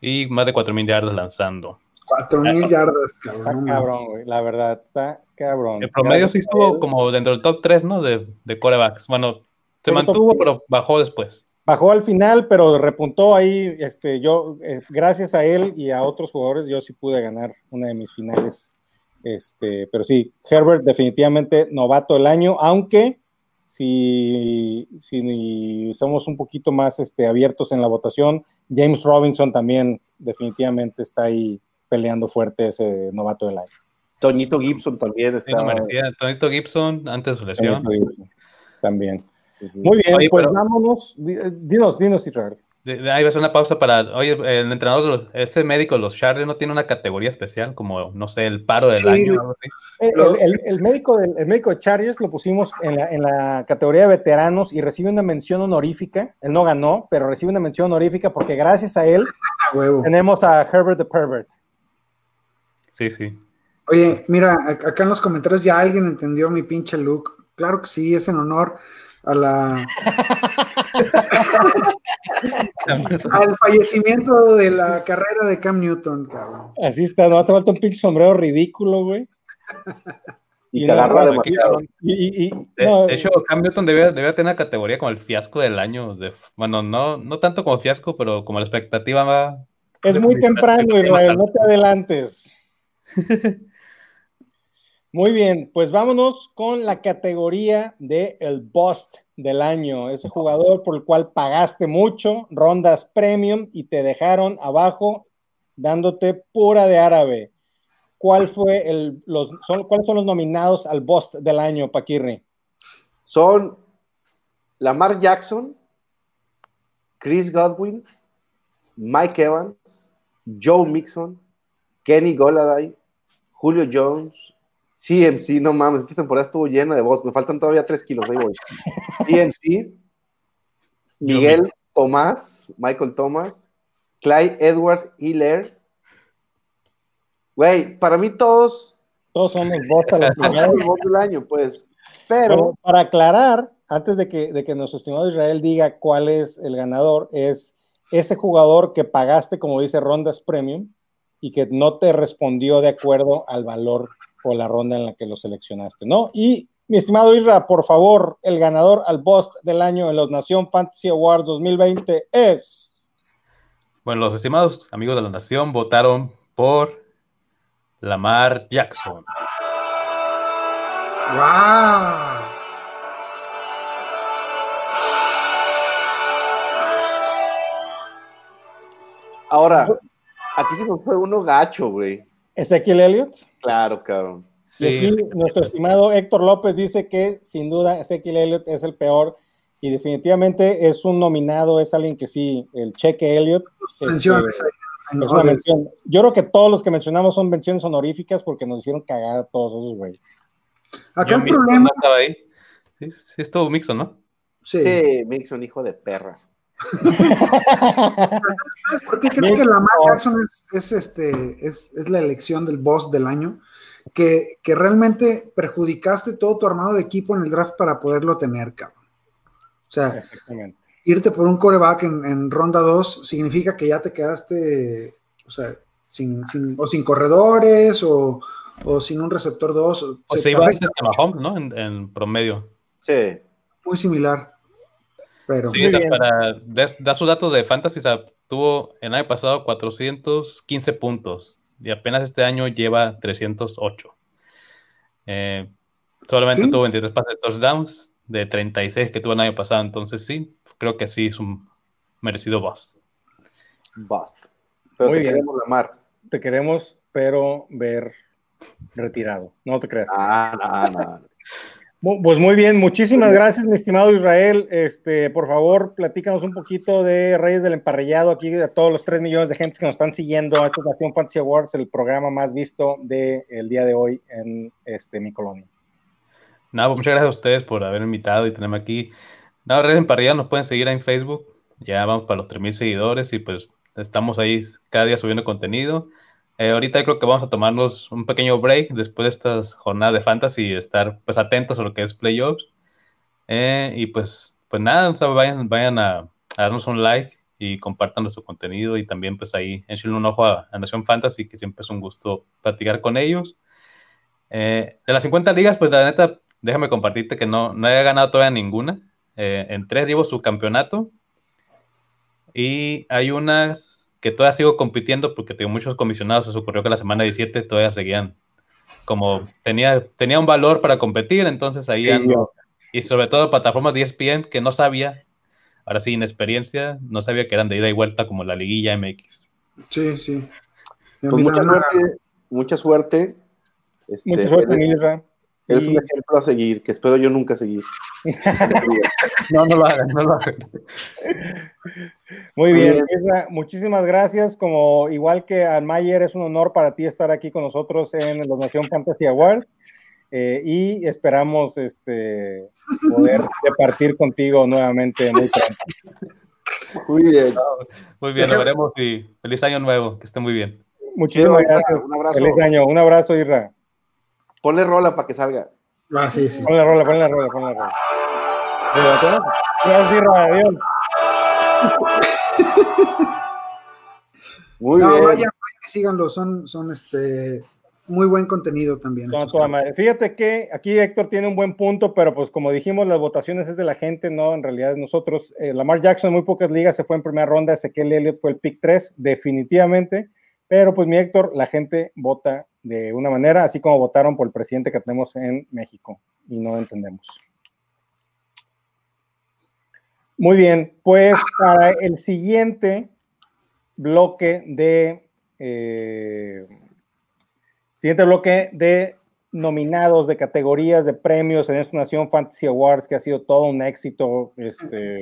y más de 4.000 yardas lanzando. Cuatro mil yardas, Está cabrón. cabrón, güey. La verdad, está cabrón. El promedio sí estuvo como dentro del top 3, ¿no? De, de corebacks. Bueno, se mantuvo, pero bajó después. Bajó al final, pero repuntó ahí. Este, yo, eh, gracias a él y a otros jugadores, yo sí pude ganar una de mis finales. Este, pero sí, Herbert definitivamente novato del año, aunque si, si somos un poquito más este, abiertos en la votación, James Robinson también definitivamente está ahí peleando fuerte ese novato del año. Toñito Gibson también Sí, no está. merecía. Tonito Gibson, antes de su lesión. También. Muy bien, Oye, pues pero- vámonos. Di- Dinos, dinos, Israel. De- de- Ahí va a ser una pausa para. Oye, el entrenador, de los- este médico de los Chargers no tiene una categoría especial, como, no sé, el paro del Sí. año o algo así. El, Lo- el- el médico el médico de Chargers lo pusimos en la, en la categoría de veteranos y recibe una mención honorífica. Él no ganó, pero recibe una mención honorífica porque gracias a él A huevo. tenemos a Herbert the Pervert. Sí, sí. Oye, mira, ac- acá en los comentarios ya alguien entendió mi pinche look. Claro que sí, es en honor a la, al fallecimiento de la carrera de Cam Newton, cabrón. Así está, no te falta un pinche sombrero ridículo, güey. Y Y te agarra demasiado. Y, y- De, no, de hecho, Cam Newton debía, debía tener una categoría como el fiasco del año. De, bueno, no, no tanto como fiasco, pero como la expectativa va. es muy temprano, Israel, no te adelantes. Muy bien, pues vámonos con la categoría de el bust del año, ese jugador por el cual pagaste mucho, rondas premium y te dejaron abajo dándote pura de árabe. ¿Cuál fue el, los, son, ¿Cuáles son los nominados al bust del año, Paquirri? Son Lamar Jackson, Chris Godwin, Mike Evans, Joe Mixon, Kenny Goladay, Julio Jones, CMC, no mames, esta temporada estuvo llena de voz, me faltan todavía tres kilos, ahí voy. CMC, Miguel Tomás, Michael Thomas, Clyde Edwards Hiller. Güey, para mí todos Todos son los voz del año, pues. Pero Pero para aclarar, antes de que, de que nuestro estimado Israel diga cuál es el ganador, es ese jugador que pagaste, como dice, rondas premium y que no te respondió de acuerdo al valor o la ronda en la que lo seleccionaste, ¿no? Y mi estimado Isra, por favor, el ganador al bust del año en los Nación Fantasy Awards 2020 es. Bueno, los estimados amigos de la nación votaron por Lamar Jackson. ¡Wow! Ahora, aquí se nos fue uno gacho, güey. Ezequiel Elliott. Claro, cabrón. Y aquí nuestro estimado Héctor López dice que sin duda Ezequiel Elliott es el peor y definitivamente es un nominado, es alguien que sí, el cheque Elliott. Menciones este, es una mención. Yo creo que todos los que mencionamos son menciones honoríficas porque nos hicieron cagada todos esos güeyes. Acá el problema. No estaba ahí. Sí, sí, estuvo Mixon, ¿no? Sí. sí, Mixon, hijo de perra. ¿Sabes por qué creo que Lamar Jackson es, es, este, es, es, la elección del boss del año? Que, que, realmente perjudicaste todo tu armado de equipo en el draft para poderlo tener, cabrón. O sea, irte por un coreback en, en, ronda 2 significa que ya te quedaste, o sea, sin, sin, o sin corredores o, o sin un receptor 2. O, o se, iba antes que Mahomes, ¿no? En, en promedio. Sí. Muy similar. Pero, sí, o sea, para dar su dato de fantasy, o sea, tuvo el año pasado 415 puntos y apenas este año lleva 308. Eh, solamente ¿Sí? tuvo 23 pases de touchdowns de 36 que tuvo el año pasado, entonces sí, creo que sí es un merecido bust. Bust. Pero Muy te bien. queremos Lamar. Te queremos, pero ver retirado. No te creas. Ah, no, no. Pues muy bien, muchísimas gracias, mi estimado Israel. Este, por favor, platícanos un poquito de Reyes del Emparrillado, aquí de todos los 3 millones de gente que nos están siguiendo a esta Nación Fantasy Awards, el programa más visto del de día de hoy en este, mi colonia. Nada, pues muchas gracias a ustedes por haber invitado y tenerme aquí. Nada, Reyes del Emparrillado nos pueden seguir en Facebook, ya vamos para los 3.000 seguidores y pues estamos ahí cada día subiendo contenido. Eh, ahorita creo que vamos a tomarnos un pequeño break después de estas jornadas de fantasy y estar pues atentos a lo que es playoffs. Eh, y pues, pues nada, o sea, vayan, vayan a, a, darnos un like y compartan nuestro contenido y también pues ahí échenle un ojo a, a Nación Fantasy, que siempre es un gusto platicar con ellos. Eh, de las 50 ligas, pues la neta, déjame compartirte que no, no he ganado todavía ninguna. Eh, en tres llevo su campeonato y hay unas que todavía sigo compitiendo porque tengo muchos comisionados, se ocurrió que la semana 17 todavía seguían como tenía, tenía un valor para competir, entonces ahí ando. Y sobre todo plataformas de ESPN que no sabía, ahora sí, inexperiencia, no sabía que eran de ida y vuelta como la liguilla MX. Sí, sí. Pues mucha, suerte, mucha suerte. Este, mucha suerte. Eres y... un ejemplo a seguir, que espero yo nunca seguir. no, no lo hagan, no lo hagan. Muy bien, Isra, muchísimas gracias. Como igual que a Mayer, es un honor para ti estar aquí con nosotros en los Nación Fantasy Awards. Eh, y esperamos este, poder departir contigo nuevamente muy pronto. Muy bien. Muy bien, lo veremos y feliz año nuevo, que esté muy bien. Muchísimas gracias. Un abrazo. Feliz año, un abrazo, Irra. Ponle rola para que salga. Ah, sí, sí. Ponle rola, ponle rola, ponle rola. Gracias, Irra, adiós. Muy no, bien. Vayan, síganlo, son, son este muy buen contenido también. No, toda madre. Fíjate que aquí Héctor tiene un buen punto, pero pues como dijimos, las votaciones es de la gente, no, en realidad nosotros. Eh, Lamar Jackson en muy pocas ligas se fue en primera ronda, Ezequiel Elliott fue el pick 3, definitivamente, pero pues mi Héctor, la gente vota de una manera, así como votaron por el presidente que tenemos en México y no entendemos. Muy bien, pues para el siguiente bloque de... Eh, Siguiente bloque de nominados, de categorías, de premios en esta Nación Fantasy Awards, que ha sido todo un éxito. Este,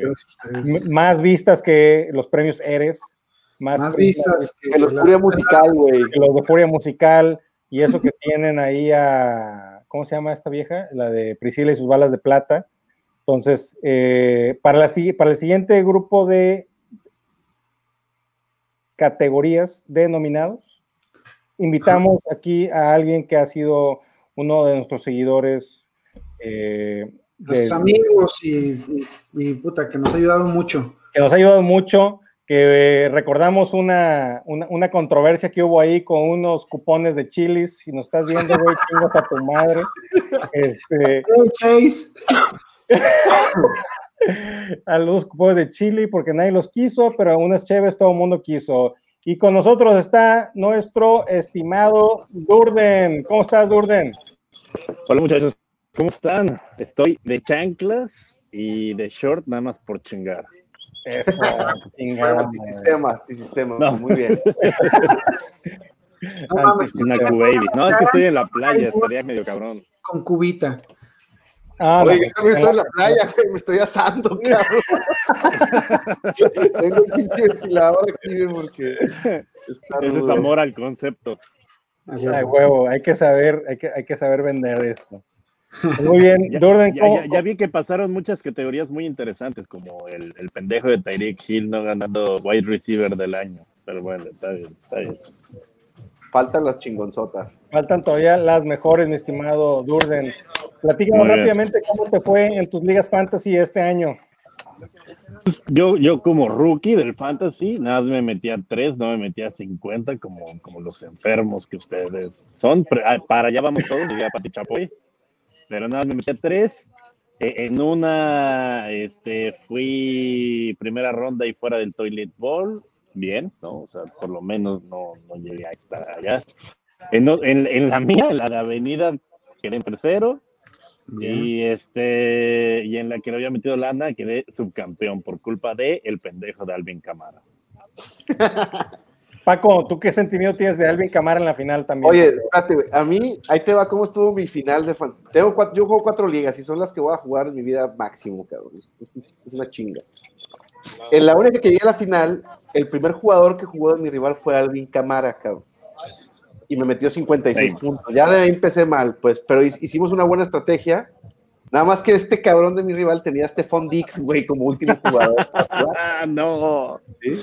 más vistas que los premios Eres. Más, más vistas que, que los Furia Musical, güey. Los de Furia Musical. Y eso que tienen ahí a. ¿Cómo se llama esta vieja? La de Priscila y sus balas de plata. Entonces, eh, para, la, para el siguiente grupo de categorías de nominados, invitamos aquí a alguien que ha sido uno de nuestros seguidores. Eh, de, amigos y, y, y, puta, que nos ha ayudado mucho. Que nos ha ayudado mucho, que eh, recordamos una, una, una, controversia que hubo ahí con unos cupones de chilis. Si nos estás viendo, güey, chingas a tu madre. Este, hey, Chase. a los cupos de Chile porque nadie los quiso, pero unas chéves todo el mundo quiso. Y con nosotros está nuestro estimado Durden. ¿Cómo estás, Durden? Hola muchachos, ¿cómo están? Estoy de chanclas y de short nada más por chingar. Eso, chingada. sistema, sistema, muy bien. No mames, una baby. No, es que estoy en la playa, estaría medio cabrón. Con cubita. Ah, Oye, yo también estoy en la playa, me estoy asando, cabrón. Tengo un pinche ventilador aquí porque. Ese es amor al concepto. Ay, huevo, hay que saber, hay que, hay que saber vender esto. Muy bien, ya, ya, vi que pasaron muchas categorías muy interesantes, como el, el pendejo de Tyreek Hill no ganando wide receiver del año. Pero bueno, está bien, está bien. Faltan las chingonzotas. Faltan todavía las mejores, mi estimado Durden. Platícanos rápidamente cómo te fue en tus ligas fantasy este año. Pues, yo, yo como rookie del fantasy, nada más me metía tres, no me metía 50 como, como los enfermos que ustedes son. Para allá vamos todos, diría Pati Chapoy. Pero nada me metía tres. E, en una este, fui primera ronda y fuera del toilet ball bien, ¿no? O sea, por lo menos no, no llegué a estar allá. En, en, en la mía, en la de Avenida, quedé en tercero. Y este, y en la que le había metido lana, quedé subcampeón por culpa de el pendejo de Alvin Camara. Paco, ¿tú qué sentimiento tienes de Alvin Camara en la final también? Oye, espérate, a mí, ahí te va cómo estuvo mi final de fan. Tengo cuatro, yo juego cuatro ligas y son las que voy a jugar en mi vida máximo, cabrón. Es una chinga. En la única que llegué a la final, el primer jugador que jugó de mi rival fue Alvin Camara, cabrón. Y me metió 56 puntos. Ya de ahí empecé mal, pues, pero hicimos una buena estrategia. Nada más que este cabrón de mi rival tenía a Stephon Dix, güey, como último jugador. no. ¿Sí?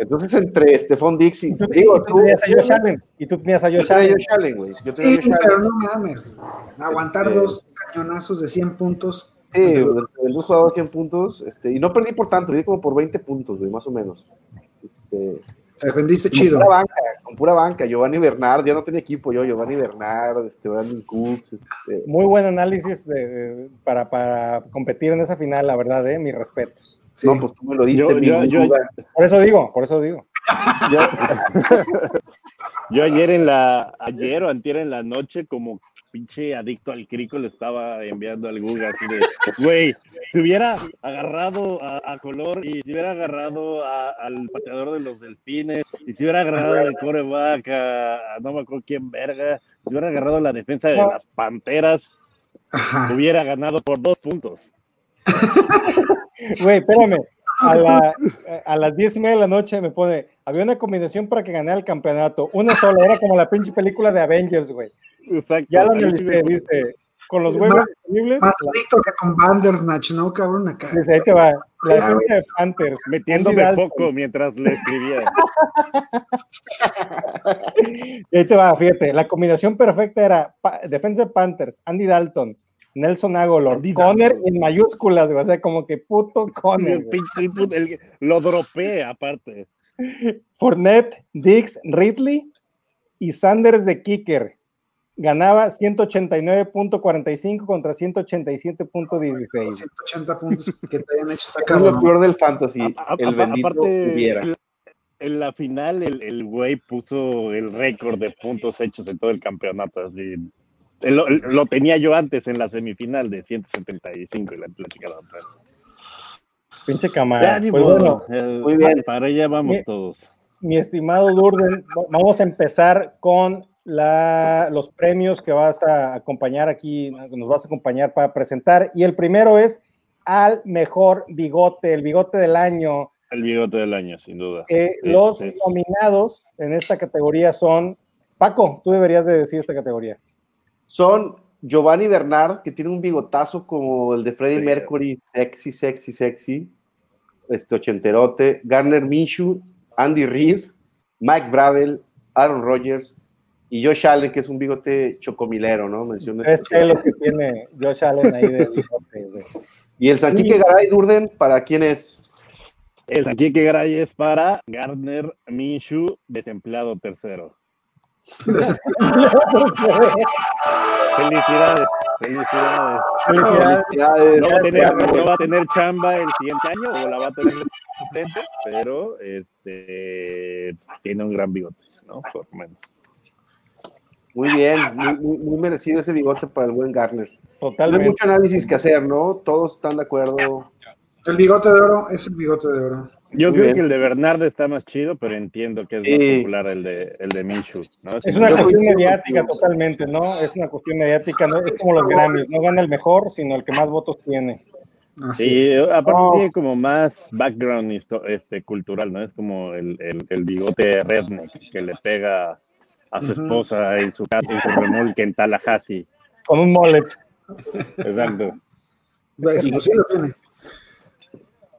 Entonces, entre Stephon Dix y. ¿Y tú, digo, tú, tenías a Josh Allen. Y tú tenías a Josh Allen. Güey. Sí, pero no mames. Aguantar este dos cañonazos de 100 puntos Sí, el bus jugaba 100 puntos, este, y no perdí por tanto, perdí como por 20 puntos, güey, más o menos. Este, Te defendiste chido. Pura banca, con pura banca, Giovanni Bernard, ya no tenía equipo yo, Giovanni Bernard, este, Brandon Cooks. Este. Muy buen análisis de, para, para, competir en esa final, la verdad, eh, mis respetos. No, pues tú me lo diste, yo, yo, Por eso digo, por eso digo. yo ayer en la, ayer o antier en la noche, como pinche adicto al crico le estaba enviando al Google así de, güey, si hubiera agarrado a, Color y si hubiera agarrado al pateador de los delfines y si hubiera agarrado al coreback a, no me acuerdo quién verga, si hubiera agarrado la defensa de las panteras, hubiera ganado por dos puntos. Güey, espérame, a, a las diez y media de la noche me pone, había una combinación para que ganara el campeonato, una sola, era como la pinche película de Avengers, güey. Ya lo analicé, dice, con los huevos disponibles. Más adicto que con Bandersnatch, ¿no, cabrón? Acá. Dice, ahí te va, la de Panthers. Metiéndome poco mientras le escribía. y ahí te va, fíjate, la combinación perfecta era defensa de Panthers, Andy Dalton, Nelson Agolor, Conner en mayúsculas, o sea, como que puto Conner. lo dropé aparte. Fournette, Dix, Ridley y Sanders de Kicker ganaba 189.45 contra 187.16. 180 puntos que te hayan hecho Es lo peor del fantasy. el bendito aparte, hubiera. En la final, el güey puso el récord de puntos hechos en todo el campeonato. Así. Lo, tenía yo antes en la semifinal de 175 y la, la atrás. Pinche cámara. Pues bueno, muy bien. Para allá vamos todos. Mi estimado Durden, vamos a empezar con la, los premios que vas a acompañar aquí, nos vas a acompañar para presentar. Y el primero es al mejor bigote, el bigote del año. El bigote del año, sin duda. Eh, los nominados en esta categoría son, Paco, tú deberías de decir esta categoría. Son Giovanni Bernard, que tiene un bigotazo como el de Freddie Mercury, sexy, sexy, sexy, este ochenterote, Garner Minshew, Andy Reid, Mike Bravel, Aaron Rodgers, y Josh Allen, que es un bigote chocomilero, ¿no? Menciona es lo que tiene Josh Allen ahí de bigote. ¿Y el Sanquique Garay Durden para quién es? El Sanquique Garay es para Gardner Minshew, desempleado tercero. Felicidades, felicidades. Felicidades. No va, a tener, no va a tener chamba el siguiente año o la va a tener suplente, pero este pues, tiene un gran bigote, ¿no? Por lo menos. Muy bien, muy, muy- muy merecido ese bigote para el buen Garner. No hay Totalmente. mucho análisis que hacer, ¿no? Todos están de acuerdo. El bigote de oro es el bigote de oro. Yo Muy creo bien. que el de Bernardo está más chido, pero entiendo que es Sí. más popular el de, el de Minshew, ¿no? Es una cuestión mediática totalmente, ¿no? Es una cuestión mediática, no es como los Grammys, no gana el mejor, sino el que más votos tiene. Así Sí, es. aparte tiene como más background este, cultural, ¿no? Es como el, el, el bigote redneck que le pega a su esposa en su casa, en su remolque en Tallahassee. Con un mullet. Exacto. Pues, sí lo tiene.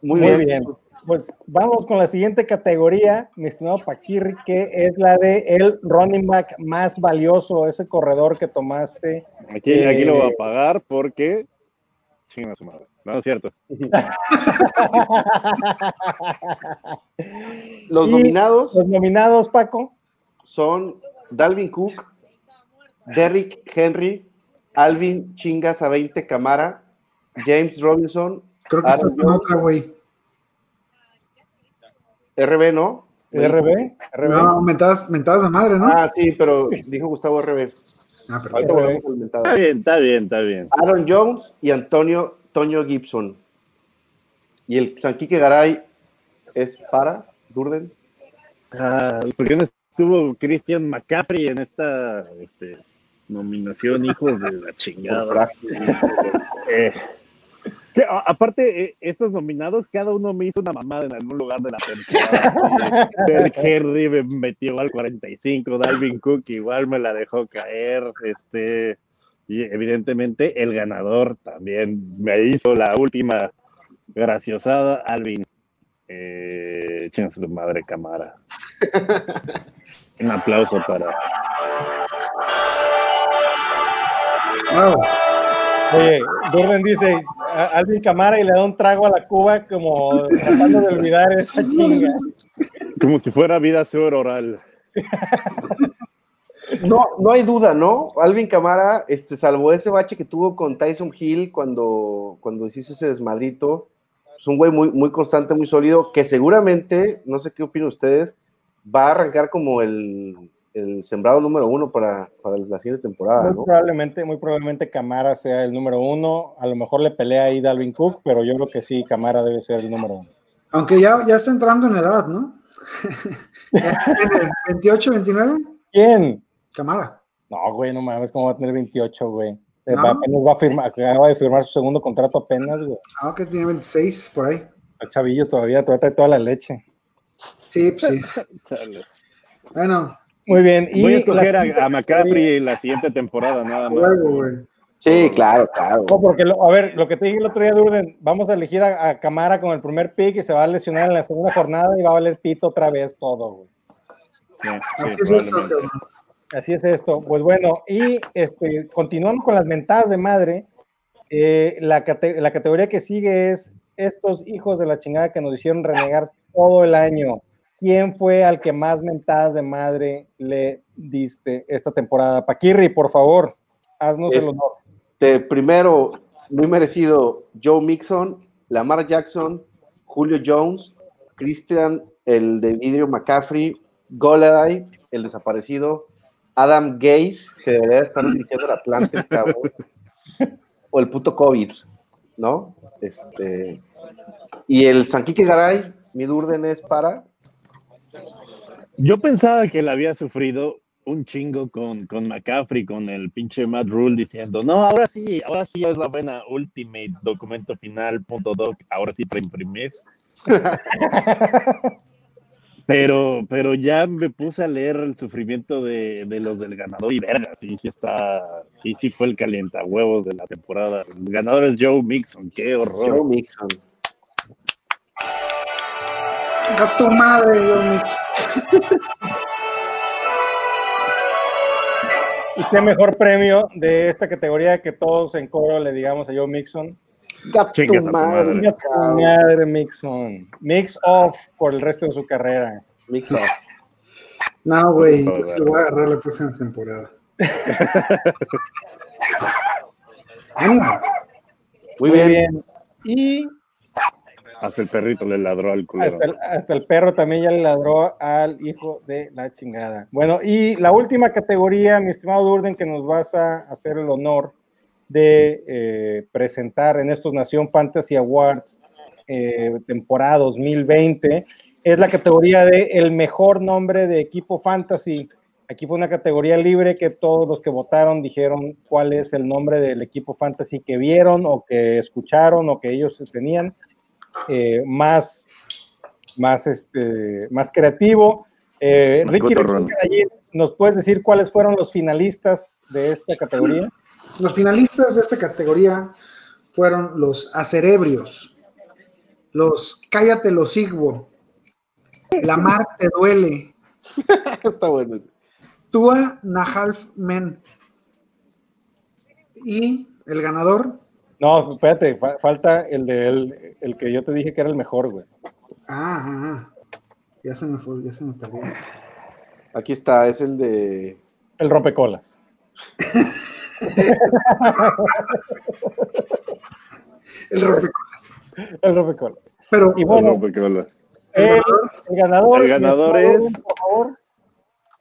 Muy, Muy bien. bien. Pues vamos con la siguiente categoría, mi estimado Paquirri, que es la de el running back más valioso, ese corredor que tomaste. Aquí, aquí lo voy Eh. a pagar porque. Chinga su madre. No, es cierto. Los Y nominados Los nominados, Paco. son Dalvin Cook, Derrick Henry, Alvin Chingas a 20 Camara, James Robinson, Creo que Aaron estás en Jones. otra, güey. RB, ¿no? RB. RB. No, mentadas, mentadas de madre, ¿no? Ah, sí, pero dijo Gustavo RB. Ah, perdón. Está bien, está bien, está bien. Aaron Jones y Antonio Toño Gibson. Y el Sanquique Garay es para Durden. Ah, ¿Por qué no estuvo Christian McCaffrey en esta este, nominación, hijos de la chingada? Eh, que, a- aparte, eh, estos nominados, cada uno me hizo una mamada en algún lugar de la temporada. Derrick Henry me metió al 45, Dalvin Cook igual me la dejó caer. Este, y evidentemente el ganador también me hizo la última graciosada, Alvin. Eh, chingas tu madre, cámara. Un aplauso para. Wow. Oye, Durden dice, a- Alvin Camara y le da un trago a la cuba como tratando de olvidar esa chinga. Como si fuera vida sobre oral. No, no hay duda, ¿no? Alvin Camara, este, salvo ese bache que tuvo con Tyson Hill cuando, cuando se hizo ese desmadrito, es un güey muy, muy constante, muy sólido, que seguramente, no sé qué opinan ustedes, va a arrancar como el, el sembrado número uno para, para la siguiente temporada, Muy ¿no? probablemente, muy probablemente Camara sea el número uno. A lo mejor le pelea ahí Dalvin Cook, pero yo creo que sí, Camara debe ser el número uno. Aunque ya, ya está entrando en edad, ¿no? Ya tiene 28, 29, ¿Quién? Camara. No, güey, no mames, ¿cómo va a tener 28, güey? Eh, No. va- Apenas va a firmar, acaba de firmar su segundo contrato apenas, güey. Ah, que tiene 26 por ahí. El chavillo todavía, todavía trae toda la leche. Sí, pues sí. Bueno, Muy bien. Y Voy a escoger la a, siguiente a McCaffrey la siguiente temporada, nada más. Sí, claro, claro. No, porque, lo- a ver, lo que te dije el otro día, Durden, vamos a elegir a, a Camara con el primer pick y se va a lesionar en la segunda jornada y va a valer pito otra vez todo, güey. Sí, sí, Así es esto. Así es esto. Pues bueno, y este, continuando con las mentadas de madre, eh, la, cate- la categoría que sigue es estos hijos de la chingada que nos hicieron renegar todo el año. ¿Quién fue al que más mentadas de madre le diste esta temporada? Paquirri, por favor, haznos Es- el honor. Este, primero, muy merecido, Joe Mixon, Lamar Jackson, Julio Jones, Christian, el de vidrio McCaffrey, Goladay, el desaparecido, Adam Gaze, que debería estar dirigiendo el cabrón, o el puto COVID, ¿no? Este, y el Sanquique Garay, mi Durden es para. Yo pensaba que la había sufrido un chingo con, con McCaffrey, con el pinche Matt Rule diciendo, no, ahora sí, ahora sí es la buena Ultimate documento final, punto doc, ahora sí para imprimir. Pero, pero ya me puse a leer el sufrimiento de, de los del ganador y verga, sí, sí está, sí, sí fue el calientahuevos de la temporada. El ganador es Joe Mixon, qué horror. Joe Mixon. A tu madre, Joe Mix. ¿Y qué mejor premio de esta categoría que todos en coro le digamos a Joe Mixon? Gato madre, madre. Mixon. Mix off por el resto de su carrera. Mixon. No, güey, favor. se lo voy a agarrar la próxima temporada. Ánimo. Muy, bien. Y Hasta el perrito le ladró al culero. hasta el, perro también ya le ladró al hijo de la chingada. Bueno, y la última categoría, mi estimado Durden, que nos vas a hacer el honor de eh, presentar en estos Nación Fantasy Awards eh, temporada 2020, es la categoría de el mejor nombre de equipo fantasy. Aquí fue una categoría libre que todos los que votaron dijeron cuál es el nombre del equipo fantasy que vieron o que escucharon o que ellos tenían eh, más, más, este, más creativo. Eh, Más Ricky, ¿nos puedes decir cuáles fueron los finalistas de esta categoría? Los finalistas de esta categoría fueron los Acerebrios, los Cállate los Sigbo, La Mar Te Duele, Está bueno. ese. Tua Nahalf Men. Y el ganador, No, espérate, fa- falta el de el, el que yo te dije que era el mejor, güey. ah, ah, ah, ya se me fue, ya se me perdió. Aquí está, es el de. El rompecolas. El rompecolas. El rompecolas. Pero Y bueno, Porque, hola. el, el ganador, El ganador es- Durden, Por favor.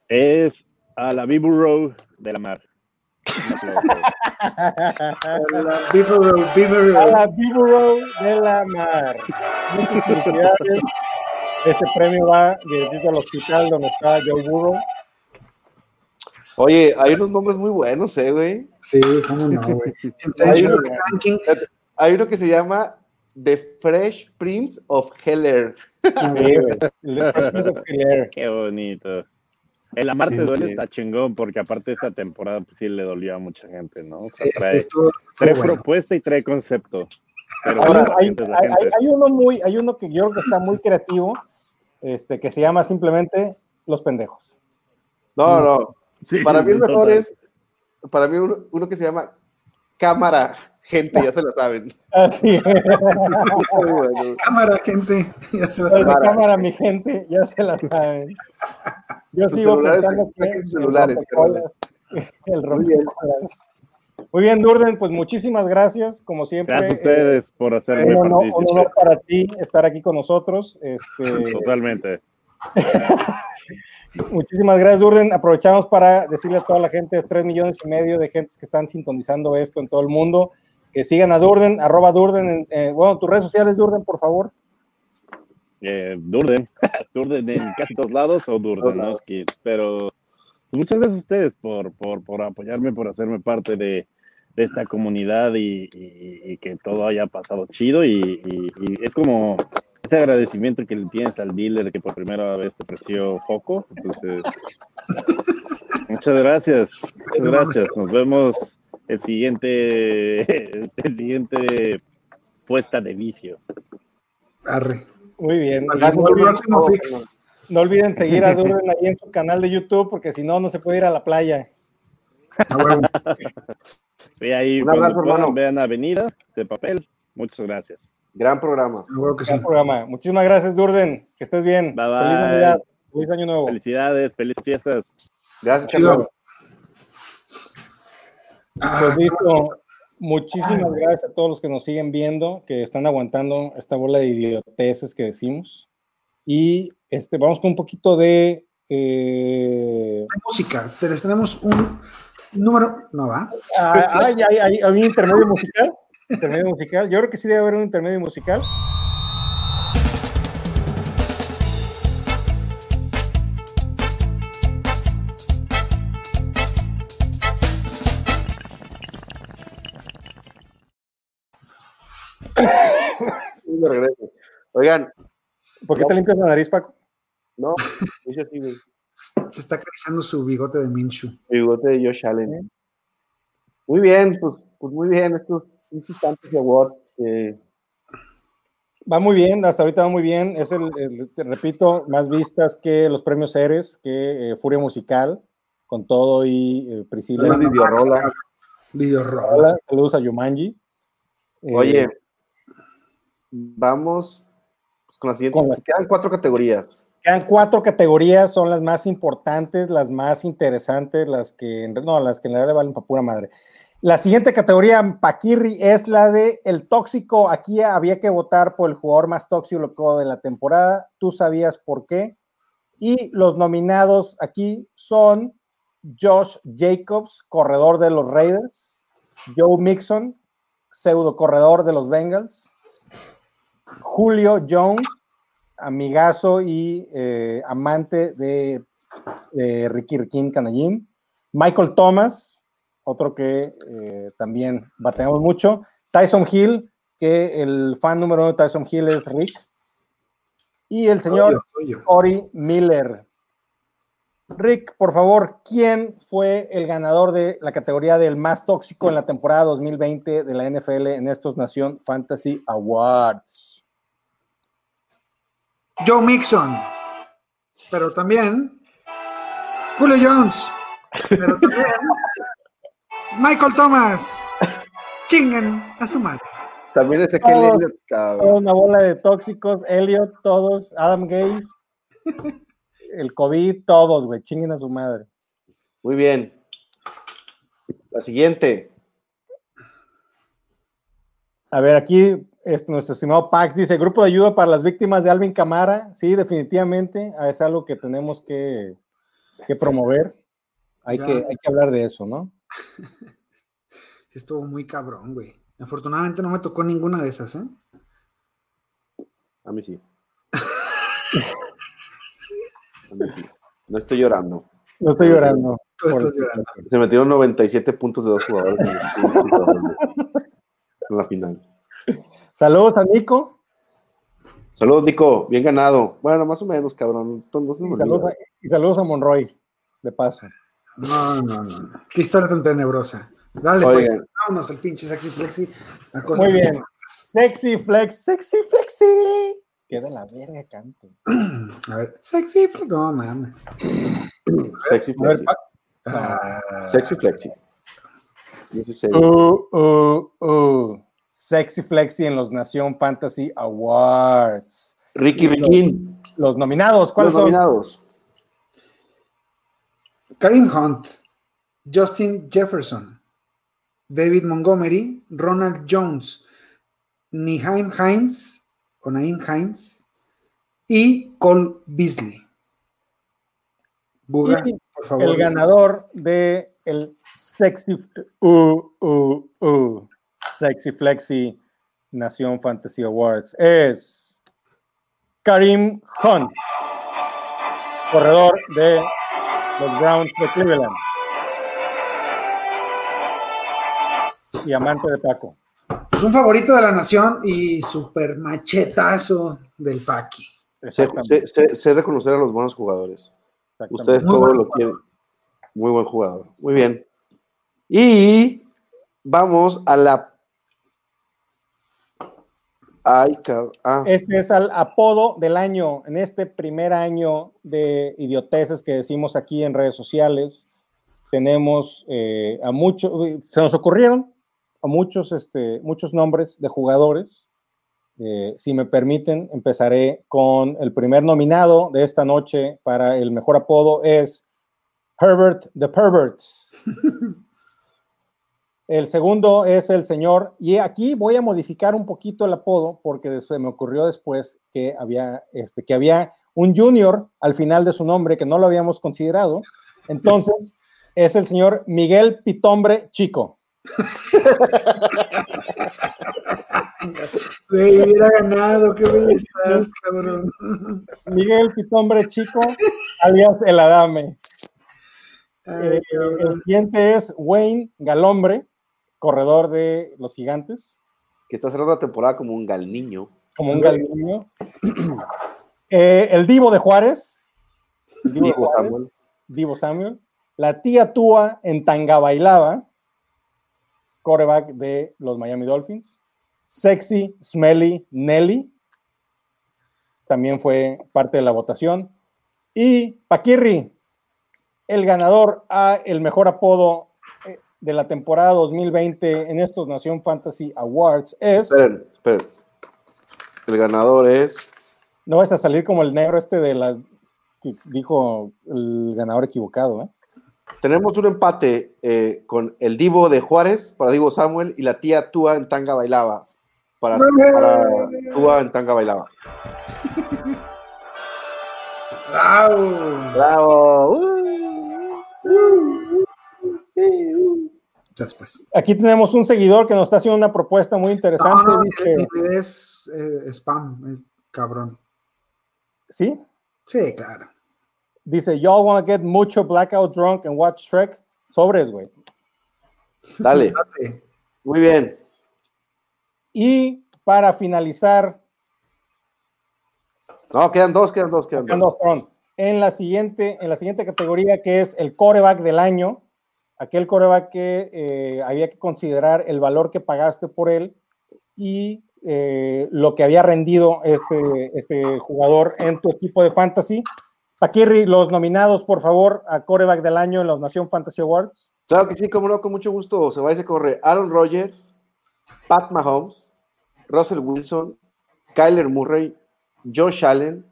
Es a la de la mar. La Beaver Beaver la Viburo de la Mar. Muchas felicidades. Este premio va directito al hospital donde está Joe Burrow. Oye, hay unos nombres muy buenos, ¿eh, güey? Sí, cómo no, güey. Hay uno, hay uno que se llama The Fresh Prince of Heller. Sí. Qué bonito. El amarte Sí, duele está chingón porque aparte de esta temporada pues sí le dolió a mucha gente, ¿no? O sea, Sí, trae, estuvo, estuvo trae bueno. propuesta y trae concepto. Pero hay, hay- hay- hay uno muy, hay uno que yo creo que está muy creativo, este, que se llama simplemente Los Pendejos. No, no. Sí, Para mí el mejor total. es. Para mí uno, uno que se llama Cámara. Gente, ya se la saben. Así. Bueno. Cámara, gente. Ya se la Desde sabe. cámara, mi gente, ya se la saben. Yo Sus sigo celulares, pensando que celulares, el Muy bien. rompecolas. Muy bien, Durden, pues muchísimas gracias, como siempre. Gracias a eh, ustedes por hacerme un, honor, un partícipe. honor para ti estar aquí con nosotros. Este, Totalmente. muchísimas gracias, Durden. Aprovechamos para decirle a toda la gente, tres millones y medio de gentes que están sintonizando esto en todo el mundo, que sigan a Durden, arroba Durden, en, eh, bueno, tus redes sociales, Durden, por favor. Eh, Durden. Durden en casi todos lados o Durdenowski. Pero muchas gracias a ustedes por, por, por apoyarme, por hacerme parte de, de esta comunidad y, y- y que todo haya pasado chido. Y, y- y es como ese agradecimiento que le tienes al dealer que por primera vez te ofreció foco. Entonces, muchas gracias. Muchas gracias. Nos vemos el siguiente, el siguiente puesta de vicio. Arre. Muy bien. Gracias, no, olviden, próximo fix. no olviden seguir a Durden ahí en su canal de YouTube, porque si no, no se puede ir a la playa. Ve ahí Un cuando abrazo, puedan, vean Avenida de Papel. Muchas gracias. Gran programa. A huevo que sí. Gran programa. Muchísimas gracias, Durden. Que estés bien. Bye, Feliz. Navidad. Feliz Año Nuevo. Felicidades, felices fiestas. Gracias. Carlos. Ah, Pues listo. Muchísimas gracias a todos los que nos siguen viendo, que están aguantando esta bola de idioteces que decimos. Y este, vamos con un poquito de. eh, música. Te- Les tenemos un número. No va. ah, ay, ay, ay, ¿hay un intermedio musical? Intermedio musical. Yo creo que sí debe haber un intermedio musical. Sí, de regreso. Oigan, ¿Por qué te limpias la nariz, Paco? no, dice así, güey. Se está acariciando su bigote de Minshu. El bigote de Josh Allen. Muy bien, pues, pues muy bien, estos estos Fantasy Awards. eh, Va muy bien, hasta ahorita va muy bien. Es el, el- te repito, más vistas que los premios Ceres, que eh, Furia Musical, con todo y eh, Priscila. Saludos, Videorola. Videorola. Hola, saludos a Yumanji. Eh, Oye, vamos pues, con la siguiente. con la- Quedan cuatro categorías. Quedan cuatro categorías, son las más importantes, las más interesantes, las que, no, las que en realidad valen para pura madre. La siguiente categoría, Paquirri, es la de el tóxico. Aquí había que votar por el jugador más tóxico de la temporada. Tú sabías por qué. Y los nominados aquí son Josh Jacobs, corredor de los Raiders, Joe Mixon, pseudo corredor de los Bengals, Julio Jones, amigazo y eh, amante de, Ricky Riquín Canallín, Michael Thomas, otro que eh, también bateamos mucho, Tyson Hill, que el fan número uno de Tyson Hill es Rick, y el señor Cory Miller. Rick, por favor, ¿quién fue el ganador de la categoría del más tóxico en la temporada 2020 de la NFL en estos Nación Fantasy Awards? Joe Mixon, pero también Julio Jones, pero también Michael Thomas. Chinguen a su madre. También es aquel Elliot, cabrón. una bola de tóxicos, Elliot, todos, Adam Gaze, el COVID, todos, güey, chinguen a su madre. Muy bien. La siguiente. A ver, aquí este, nuestro estimado Pax dice, grupo de ayuda para las víctimas de Alvin Camara. Sí, definitivamente, ah, es algo que tenemos que, promover. Hay que, hay que hablar de eso, ¿no? Sí, estuvo muy cabrón, güey. Afortunadamente no me tocó ninguna de esas, ¿eh? A mí sí. A mí sí. No estoy llorando. No estoy llorando. Se metieron 97 puntos de dos jugadores en la final. Saludos a Nico. Saludos, Nico. Bien ganado. Bueno, más o menos, cabrón. y, saludos a, Monroy, de paso. No, no, no. Qué historia tan tenebrosa. Dale, pues, vámonos al pinche sexy flexi. Muy bien. Sexy flex, sexy flexi. Queda la verga, canto. A ver, sexy flexi. No, mames. Sexy flexi. Ah. Sexy flexi. Uh, uh, uh. Sexy Flexi en los Nación Fantasy Awards. Ricky Riquín. Los, nominados, ¿cuáles los nominados? Karim Hunt, Justin Jefferson, David Montgomery, Ronald Jones, Nihaim Hines o Naim Hines y Cole Beasley. El ganador de el Sexy uh, uh, uh. Sexy Flexi Nación Fantasy Awards es Karim Hunt, corredor de los Browns de Cleveland y amante de Paco. Es un favorito de la nación y super machetazo del Paqui. Sé, reconocer a los buenos jugadores. Ustedes todos lo quieren. Muy buen jugador. Muy bien. Y vamos a la Ay, ah. Este es el apodo del año, en este primer año de idioteces que decimos aquí en redes sociales. Tenemos eh, a muchos, se nos ocurrieron muchos, este, muchos nombres de jugadores. Eh, si me permiten, empezaré con el primer nominado de esta noche para el mejor apodo es Herbert the Pervert. El segundo es el señor, y aquí voy a modificar un poquito el apodo porque se me ocurrió después que había, este, que había un junior al final de su nombre que no lo habíamos considerado. Entonces, es el señor Miguel Pitombre Chico. Hubiera ganado, qué bien estás, cabrón. Miguel Pitombre Chico, alias El Adame. Eh, el siguiente es Wayne Galombre corredor de los gigantes. Que está cerrando la temporada como un galniño. Como un galniño. Eh, el Divo de Juárez. Divo, Samuel. Divo Samuel. La tía Tua en Tangabailaba, coreback de los Miami Dolphins. Sexy Smelly Nelly, también fue parte de la votación. Y Paquirri, el ganador a el mejor apodo eh, de la temporada 2020 en estos Nación Fantasy Awards es. Esperen, esperen. El ganador es. No vas a salir como el negro este de la que dijo el ganador equivocado. ¿eh? Tenemos un empate eh, con el Divo de Juárez para Divo Samuel y la tía Tua en Tanga Bailaba para, para Tua en Tanga Bailaba. ¡Bravo! ¡Bravo! Después. Aquí tenemos un seguidor que nos está haciendo una propuesta muy interesante. No, no, dice- es eh, spam, eh, cabrón. ¿Sí? Sí, claro. Dice, y'all wanna get mucho blackout drunk and watch Shrek? Sobres, güey. Dale, muy bien. Y para finalizar, No, quedan dos, quedan dos, quedan dos. En la siguiente, en la siguiente categoría que es el coreback del año, aquel coreback que eh, había que considerar el valor que pagaste por él y eh, lo que había rendido este, este jugador en tu equipo de fantasy. Paquirri, los nominados, por favor, a coreback del año en los Nación Fantasy Awards. Claro que sí, como no, con mucho gusto. Se va y se corre Aaron Rodgers, Pat Mahomes, Russell Wilson, Kyler Murray, Josh Allen,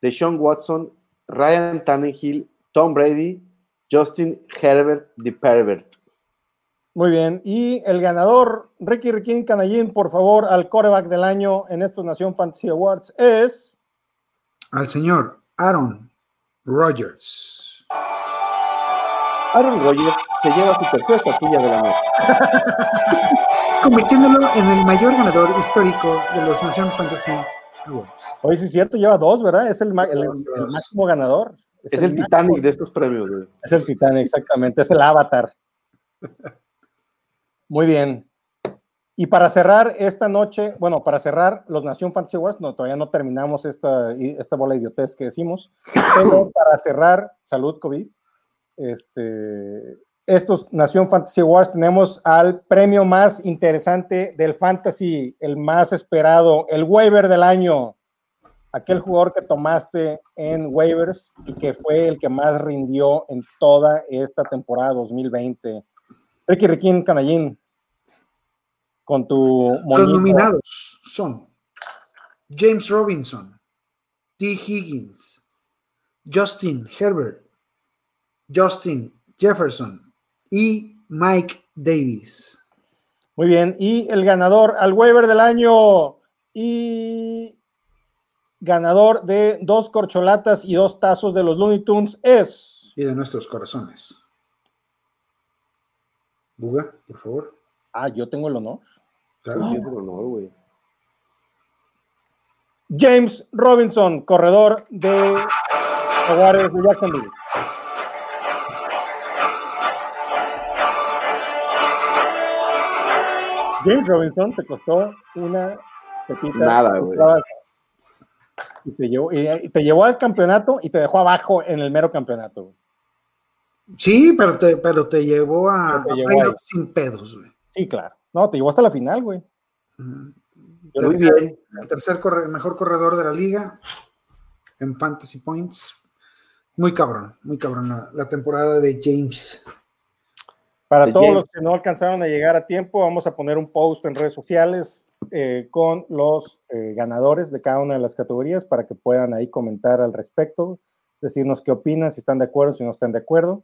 Deshaun Watson, Ryan Tannehill, Tom Brady, Justin Herbert de Pervert. Muy bien. Y el ganador, Ricky Riquín Canallín, por favor, al coreback del año en estos Nación Fantasy Awards es. Al señor Aaron Rodgers. Aaron Rodgers se lleva su tercera estatuilla de la noche. Convirtiéndolo en el mayor ganador histórico de los Nación Fantasy Awards. Hoy sí es cierto, lleva dos, ¿verdad? Es el, máximo ganador. Es el Titanic de estos premios. güey. Es el Titanic, exactamente. Es el Avatar. Muy bien. Y para cerrar esta noche, bueno, para cerrar los Nación Fantasy Awards, no, todavía no terminamos esta, esta bola de idiotez que decimos, pero para cerrar, salud COVID, este, estos Nación Fantasy Awards tenemos al premio más interesante del Fantasy, el más esperado, el waiver del año, aquel jugador que tomaste en waivers y que fue el que más rindió en toda esta temporada 2020. Ricky Riquín Canallín, con tu Los nominados son James Robinson, T. Higgins, Justin Herbert, Justin Jefferson y Mike Davis. Muy bien, y el ganador al waiver del año y ganador de dos corcholatas y dos tazos de los Looney Tunes es. Y de nuestros corazones. Buga, por favor. Ah, yo tengo el honor. Claro. Sí, es un honor, güey. James Robinson, corredor de Jaguares de Jacksonville. James Robinson te costó una pepita. Nada, güey. Y te, llevó, y- y te llevó al campeonato y te dejó abajo en el mero campeonato. güey. Sí, pero te, pero te llevó a, te a llevó ahí. sin pedos, güey. Sí, claro. No, te llevó hasta la final, güey. Yo bien. El tercer corre- mejor corredor de la liga en Fantasy Points. Muy cabrón, muy cabrón la, la temporada de James. Para de todos James. los que no alcanzaron a llegar a tiempo, vamos a poner un post en redes sociales eh, con los eh, ganadores de cada una de las categorías para que puedan ahí comentar al respecto, decirnos qué opinan, si están de acuerdo, si no están de acuerdo.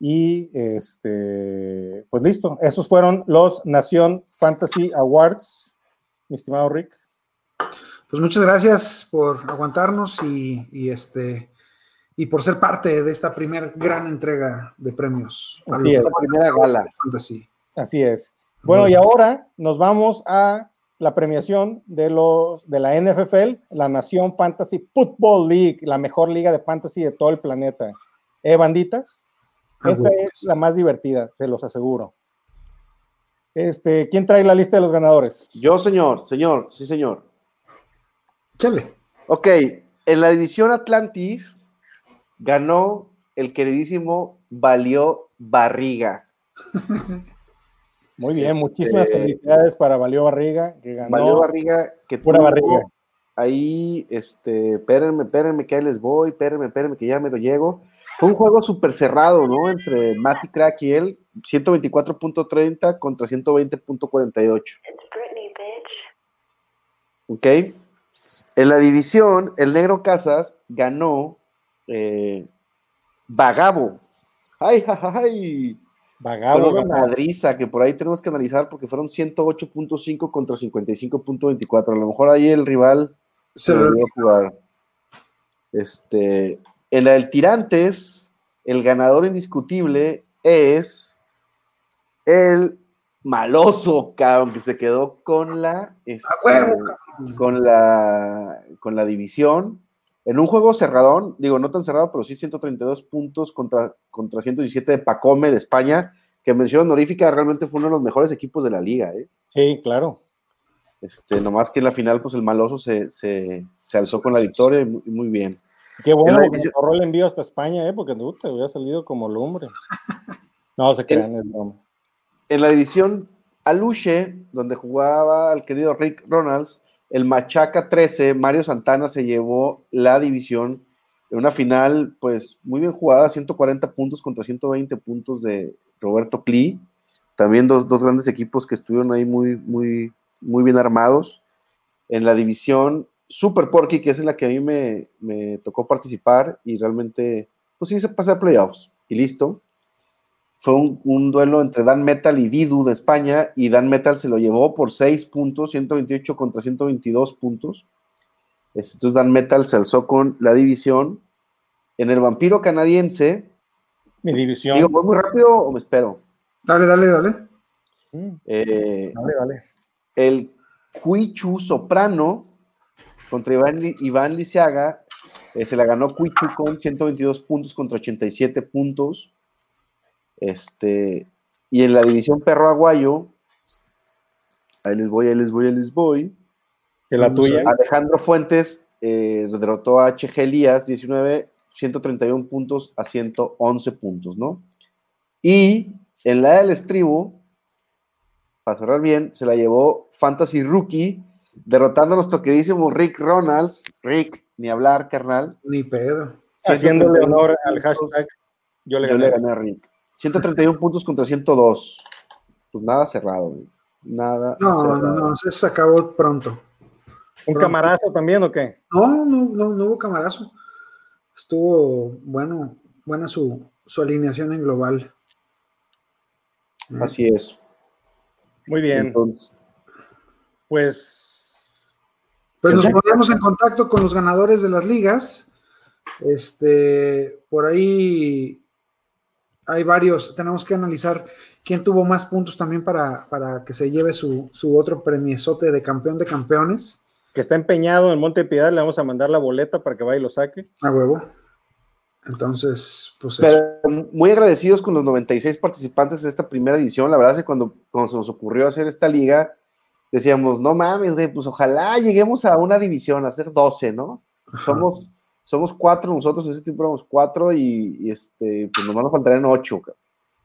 Y este, pues listo, esos fueron los Nación Fantasy Awards, mi estimado Rick. Pues muchas gracias por aguantarnos y, y este y por ser parte de esta primera gran entrega de premios Así es. La primera gala. Fantasy. Así es. Bueno, y ahora nos vamos a la premiación de los de la NFL, la Nación Fantasy Football League, la mejor liga de fantasy de todo el planeta. ¿Eh, banditas? Esta es la más divertida, te los aseguro. Este, ¿quién trae la lista de los ganadores? Yo, señor, señor, sí, señor. Chale. Ok, en la división Atlantis ganó el queridísimo Valió Barriga. Muy bien, muchísimas Este- felicidades para Valió Barriga, que ganó. Valió Barriga que Pura tuvo barriga. Ahí, este, espérenme, espérenme que ahí les voy, espérenme, espérenme que ya me lo llego. Fue un juego súper cerrado, ¿no? Entre Matty Crack y él, 124.30 contra 120.48. ¿Ok? En la división, el Negro Casas ganó eh, Vagabo. ¡Ay, ay, ay! Vagabo. Una Vagabo. madriza que por ahí tenemos que analizar porque fueron 108.5 contra 55.24. A lo mejor ahí el rival Se a jugar. Este, en la del Tirantes, el ganador indiscutible es el maloso, cabrón, que se quedó con la, este, con la, con la división. En un juego cerradón, digo, no tan cerrado, pero sí 132 puntos contra, contra 117 de Pacome de España, que mención honorífica, realmente fue uno de los mejores equipos de la liga. ¿eh? Sí, claro. Este, nomás que en la final, pues el maloso se, se, se alzó con la victoria y muy, y muy bien. Qué bueno En que ahorró el envío hasta España, ¿eh? porque tú te hubiera salido como lumbre. No, se crean, es broma. En la división Aluche, donde jugaba el querido Rick Ronalds, el Machaca 13, Mario Santana se llevó la división en una final, pues muy bien jugada, 140 puntos contra 120 puntos de Roberto Clee. También dos, dos grandes equipos que estuvieron ahí muy, muy, muy bien armados. En la división Super Porky, que es en la que a mí me, me tocó participar y realmente, pues sí, se pasé a playoffs y listo fue un, un duelo entre Dan Metal y Didu de España y Dan Metal se lo llevó por 6 puntos, 128 contra 122 puntos. Entonces Dan Metal se alzó con la división. En el vampiro canadiense, Mi división. digo, ¿voy muy rápido o me espero? Dale, dale, dale. Mm, Eh, Vale, vale. el Cuichu Soprano contra Iván, Iván Lisiaga, eh, se la ganó Cuichu con 122 puntos contra 87 puntos. Este, y en la división Perro Aguayo, ahí les voy, ahí les voy, ahí les voy. Que la tuya. Alejandro Fuentes eh, derrotó a HG Elías 19, 131 puntos a 111 puntos, ¿no? Y en la del estribo, para cerrar bien, se la llevó Fantasy Rookie, derrotando a nuestro queridísimo Rick Ronalds. Rick, ni hablar, carnal. Ni pedo. Haciéndole 131 honor al hashtag. Yo le Yo gané. le gané a Rick. 131 puntos contra 102. Pues nada cerrado, güey. Nada. No, cerrado. no, no, se se acabó pronto. ¿Un camarazo también o qué? No, no, no, no hubo camarazo. Estuvo bueno, buena su, su alineación en global. Así es. Muy bien. Entonces, Pues Pues nos ponemos en contacto con los ganadores de las ligas. Este, por ahí hay varios. Tenemos que analizar quién tuvo más puntos también para, para que se lleve su, su otro premiesote de campeón de campeones. que está empeñado en Monte Piedad, le vamos a mandar la boleta para que vaya y lo saque. A huevo. Entonces, pues eso. Pero muy agradecidos con los 96 participantes de esta primera edición. La verdad es que cuando, cuando se nos ocurrió hacer esta liga, decíamos, no mames, güey, pues ojalá lleguemos a una división, a ser 12, ¿no? Ajá. Somos, somos cuatro, nosotros en ese tiempo éramos cuatro y, y, este, pues nomás nos faltarían ocho. cabrón.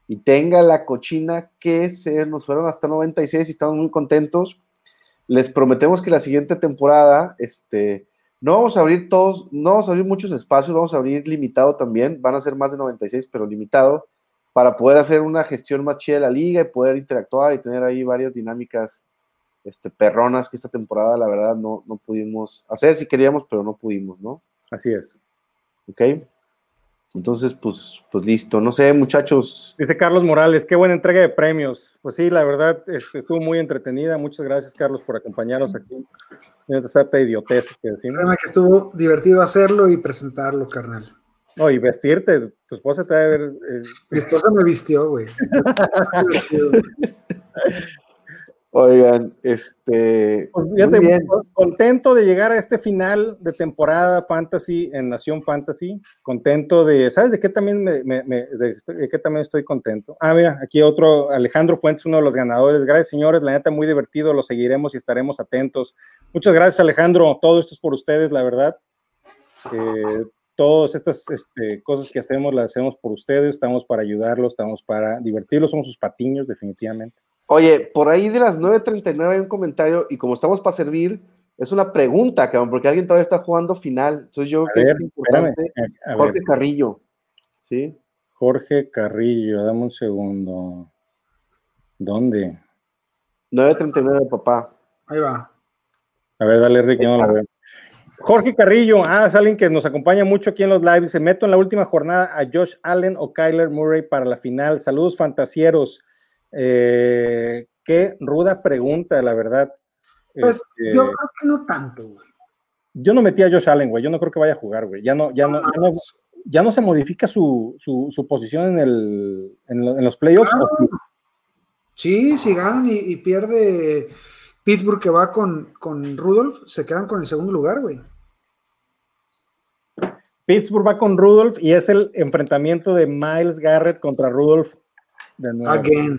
Y tenga la cochina que se nos fueron hasta 96 y estamos muy contentos. Les prometemos que la siguiente temporada, este, no vamos a abrir todos, no vamos a abrir muchos espacios, vamos a abrir limitado también, van a ser más de 96, pero limitado, para poder hacer una gestión más chida de la liga y poder interactuar y tener ahí varias dinámicas este, perronas que esta temporada, la verdad, no, no pudimos hacer, si queríamos, pero no pudimos, ¿no? Así es. ¿Ok? Entonces, pues, pues listo. No sé, muchachos. Dice Carlos Morales, qué buena entrega de premios. Pues sí, la verdad, este, estuvo muy entretenida. Muchas gracias, Carlos, por acompañarnos aquí en esta idiotez que decimos. Que estuvo divertido hacerlo y presentarlo, carnal. No, y vestirte, tu esposa te debe ver. eh, Mi esposa me vistió, güey. Oigan, este. Pues muy bien. contento de llegar a este final de temporada Fantasy en Nación Fantasy. Contento de, ¿sabes de qué también me, me- me- de, de qué también estoy contento? Ah, mira, aquí otro, Alejandro Fuentes, uno de los ganadores. Gracias, señores, la neta muy divertido, lo seguiremos y estaremos atentos. Muchas gracias, Alejandro. Todo esto es por ustedes, la verdad. Eh, todas estas este, cosas que hacemos las hacemos por ustedes, estamos para ayudarlos, estamos para divertirlos, somos sus patiños, definitivamente. Oye, por ahí de las 9.39 hay un comentario y como estamos para servir, es una pregunta, cabrón, porque alguien todavía está jugando final. Entonces yo A creo que ver, es importante. espérame, a- a Jorge ver. Carrillo, ¿sí? Jorge Carrillo, dame un segundo. ¿Dónde? 9.39, papá. Ahí va. A ver, dale, Rick, yo no lo veo. Jorge Carrillo, ah, es alguien que nos acompaña mucho aquí en los lives. Se meto en la última jornada a Josh Allen o Kyler Murray para la final. Saludos fantasieros. Eh, qué ruda pregunta, la verdad. Pues este, yo creo que no tanto, güey. Yo no metí a Josh Allen, güey. Yo no creo que vaya a jugar, güey. Ya no, ya no, ya no, se modifica su, posición en, el, en, los playoffs. Sí, si ganan y, pierde Pittsburgh que va con, con Rudolph, se quedan con el segundo lugar, güey. Pittsburgh va con Rudolph y es el enfrentamiento de Miles Garrett contra Rudolph de nuevo. Again,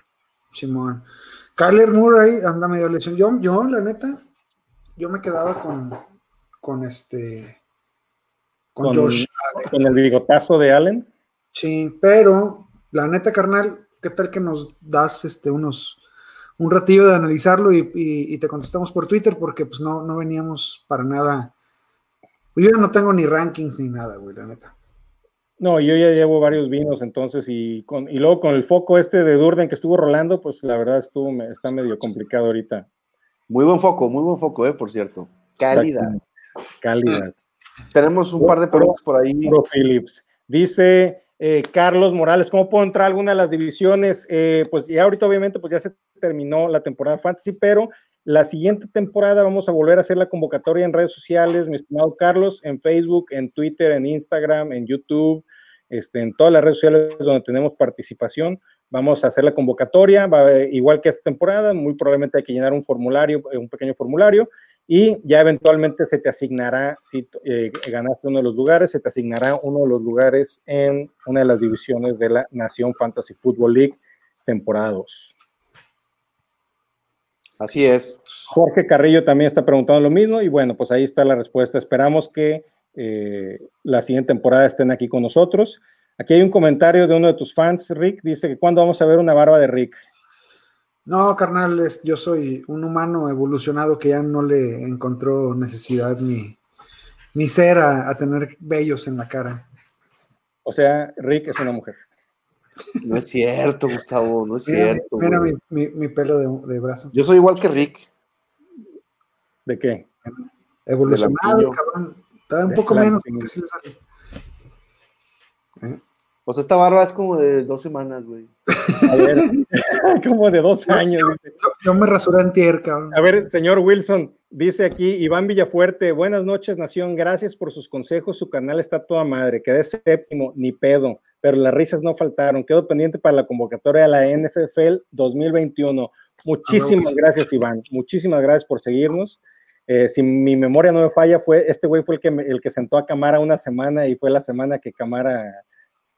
Simón. Kyler Murray anda medio lesión. Yo, yo, la neta, yo me quedaba con, con este. Con, Josh Con el bigotazo de Allen. Sí, pero la neta, carnal, ¿qué tal que nos das este unos un ratillo de analizarlo y, te contestamos por Twitter? Porque pues no, no veníamos para nada. Yo no tengo ni rankings ni nada, güey, la neta. No, yo ya llevo varios vinos entonces y, con, y luego con el foco este de Durden que estuvo rolando, pues la verdad estuvo, está medio complicado ahorita. Muy buen foco, muy buen foco, eh, por cierto. Calidad. Calidad. Tenemos un par de preguntas por ahí. Pro Phillips. Dice eh, Carlos Morales, ¿cómo puedo entrar a alguna de las divisiones? Eh, pues ya ahorita obviamente pues ya se terminó la temporada fantasy, pero la siguiente temporada vamos a volver a hacer la convocatoria en redes sociales, mi estimado Carlos, en Facebook, en Twitter, en Instagram, en YouTube, este, en todas las redes sociales donde tenemos participación. Vamos a hacer la convocatoria, va, igual que esta temporada, muy probablemente hay que llenar un formulario, un pequeño formulario, y ya eventualmente se te asignará, si eh, ganaste uno de los lugares, se te asignará uno de los lugares en una de las divisiones de la Nación Fantasy Football League, temporada 2. Así es. Jorge Carrillo también está preguntando lo mismo y bueno, pues ahí está la respuesta. Esperamos que eh, la siguiente temporada estén aquí con nosotros. Aquí hay un comentario de uno de tus fans, Rick, dice que cuando vamos a ver una barba de Rick. No, carnal, yo soy un humano evolucionado que ya no le encontró necesidad ni, ni ser a, tener vellos en la cara. O sea, Rick es una mujer. No es cierto, Gustavo, no es cierto. Mira mi, pelo de, brazo. Yo soy igual que Rick. ¿De qué? Evolucionado, cabrón. Está un poco menos. Que le sale. ¿Eh? Pues esta barba es como de dos semanas, güey. A ver, como de dos años. Yo, me rasuré en cabrón. A ver, señor Wilson, dice aquí Iván Villafuerte, buenas noches, Nación, gracias por sus consejos, su canal está toda madre, quedé séptimo, ni pedo, pero las risas no faltaron, quedo pendiente para la convocatoria de la NFL 2021. Muchísimas gracias, Iván, muchísimas gracias por seguirnos. Eh, si mi memoria no me falla, fue este güey fue el que, el que sentó a Camara una semana y fue la semana que Camara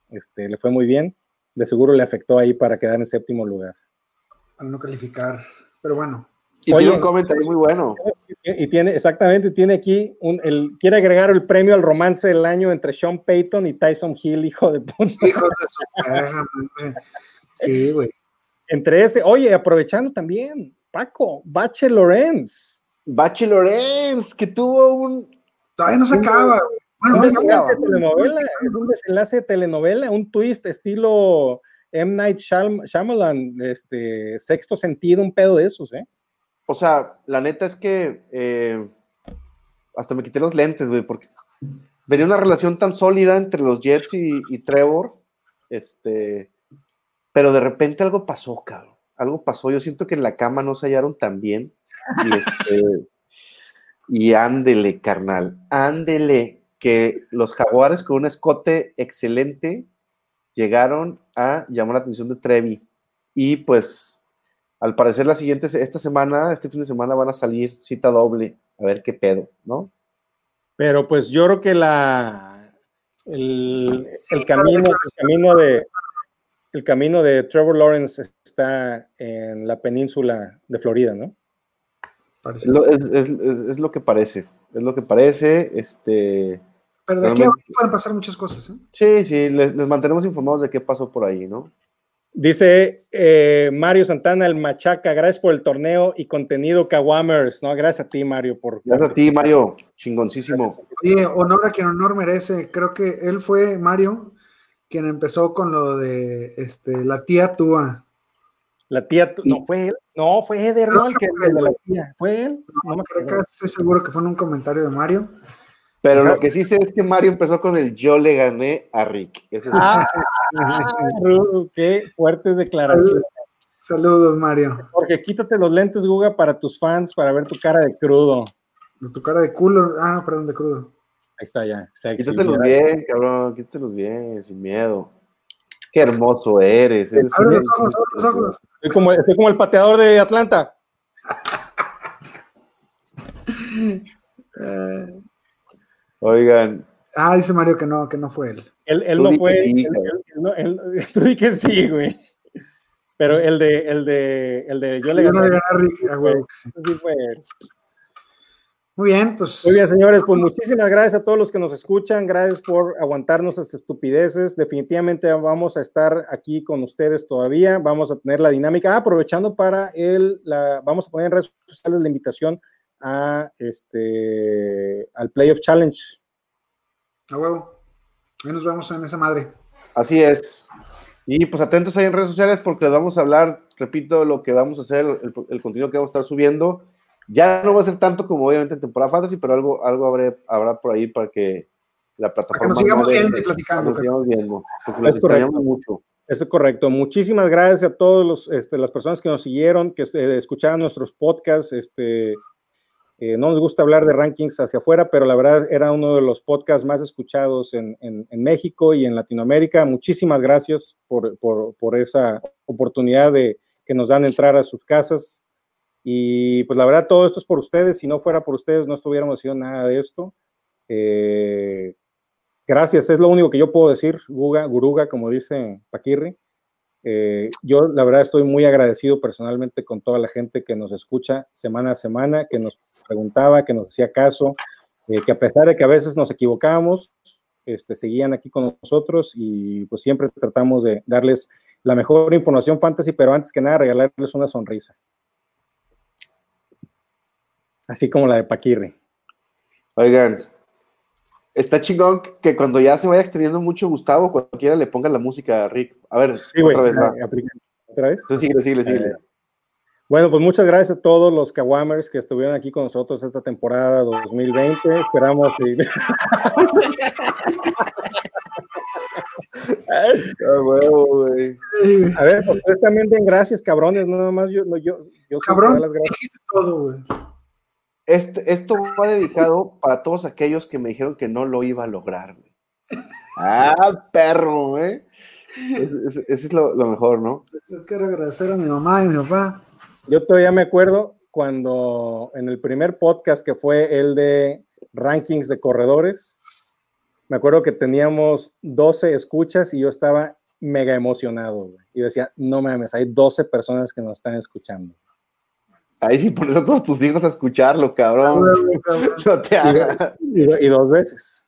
este, le fue muy bien. De seguro le afectó ahí para quedar en séptimo lugar. Al no calificar, pero bueno. Y tiene un comentario muy bueno. Y tiene, exactamente, tiene aquí, un, el, quiere agregar el premio al romance del año entre Sean Payton y Tyson Hill, hijo de puta. Hijo de su Sí, güey. Entre ese, oye, aprovechando también, Paco, Bache Lorenz. Bache Lorenz, que tuvo un. Todavía no se acaba. Bueno, un desenlace, de telenovela, es un desenlace de telenovela, un twist estilo M. Night Shyamalan, este, sexto sentido, un pedo de esos, ¿eh? O sea, la neta es que eh, hasta me quité los lentes, güey, porque venía una relación tan sólida entre los Jets y, Trevor, este, pero de repente algo pasó, cabrón. Algo pasó. Yo siento que en la cama no se hallaron tan bien. Y, este, y ándele, carnal, ándele que los jaguares con un escote excelente llegaron a llamar la atención de Trevi. Y pues, al parecer, la siguiente, esta semana, este fin de semana, van a salir cita doble, a ver qué pedo, ¿no? Pero pues yo creo que la el, camino, el camino de el camino de Trevor Lawrence está en la península de Florida, ¿no? Es lo, es lo, que parece, es lo que parece, este, pero de aquí pueden pasar muchas cosas. ¿eh? Sí, sí, les, mantenemos informados de qué pasó por ahí, ¿no? Dice eh, Mario Santana, el Machaca, gracias por el torneo y contenido Kawamers, ¿no? Gracias a ti, Mario. Por, gracias a ti, Mario, chingoncísimo. Oye, honor a quien honor merece. Creo que él fue, Mario, quien empezó con lo de este, la tía Tua. La tía, no fue él, no, fue Eder, ¿no? El que, fue, de la tía. ¿Fue él? No, me creo que estoy seguro que fue en un comentario de Mario Pero Exacto. lo que sí sé es que Mario empezó con el yo le gané a Rick. Eso es- Ah, Ru, qué fuertes declaraciones. Saludos, Mario. Jorge, quítate los lentes, Guga, para tus fans, para ver tu cara de crudo. Tu cara de culo. Ah, no, perdón, de crudo. Ahí está ya. sexy, Quítatelos bien, cabrón, quítatelos bien, sin miedo. Qué hermoso eres. eres Abre los ojos, abre los ojos. Soy como, soy como el pateador de Atlanta. Eh, Oigan, ah, dice Mario que no, que no fue él. Él, él no fue. sí, él- cabrón. él- él no- él- tú di que sí, güey. Pero el de, el de, el de yo le Yo no le gané. gané a Rick, a huevo que sí. sí fue él. Muy bien, pues. Muy bien, señores, pues muchísimas gracias a todos los que nos escuchan, gracias por aguantarnos estas estupideces. Definitivamente vamos a estar aquí con ustedes todavía, vamos a tener la dinámica, Ah, aprovechando para el, la, vamos a poner en redes sociales la invitación a este, al Playoff Challenge. A huevo. Ahí nos vemos en esa madre. así es. Y pues atentos ahí en redes sociales porque les vamos a hablar, repito, lo que vamos a hacer, el, el contenido que vamos a estar subiendo. Ya no va a ser tanto como obviamente en temporada fantasy, pero algo, algo habrá, habrá por ahí para que la plataforma. nos sigamos no deje- viendo y platicando, para que Nos sigamos viendo, porque correcto. extrañamos mucho. Eso es correcto. Muchísimas gracias a todas este, las personas que nos siguieron, que eh, escuchaban nuestros podcasts. Este, eh, no nos gusta hablar de rankings hacia afuera, pero la verdad era uno de los podcasts más escuchados en, en- en México y en Latinoamérica. Muchísimas gracias por, por- por esa oportunidad de que nos dan entrar a sus casas. Y pues la verdad todo esto es por ustedes. Si no fuera por ustedes, no estuviéramos haciendo nada de esto. Eh, gracias, es lo único que yo puedo decir, Guga, Guruga, como dice Paquirri. Eh, yo la verdad estoy muy agradecido personalmente con toda la gente que nos escucha semana a semana, que nos preguntaba, que nos hacía caso, eh, que a pesar de que a veces nos equivocábamos, este, seguían aquí con nosotros y pues siempre tratamos de darles la mejor información fantasy, pero antes que nada regalarles una sonrisa. Así como la de Paquirri. Oigan, está chingón que cuando ya se vaya extendiendo mucho Gustavo, cualquiera le ponga la música a Rick. A ver, Sí, otra vez aplica- ¿Otra vez? Entonces, síguele, síguele, síguele. Eh, Bueno, pues muchas gracias a todos los Kawamers que estuvieron aquí con nosotros esta temporada 2020. Esperamos que... Huevo, güey. A ver, pues ustedes también den gracias, cabrones. No, nada más yo, no, yo, yo Cabrón, las gracias. dijiste todo, güey. Este, esto va dedicado para todos aquellos que me dijeron que no lo iba a lograr. güey. Ah, perro, güey. Ese es, lo, lo mejor, ¿no? Yo quiero agradecer a mi mamá y a mi papá. Yo todavía me acuerdo cuando en el primer podcast que fue el de rankings de corredores, me acuerdo que teníamos 12 escuchas y yo estaba mega emocionado. güey. Y decía, no mames, hay 12 personas que nos están escuchando. Ahí sí pones a todos tus hijos a escucharlo, cabrón. No te hagas. Y, do- y dos veces.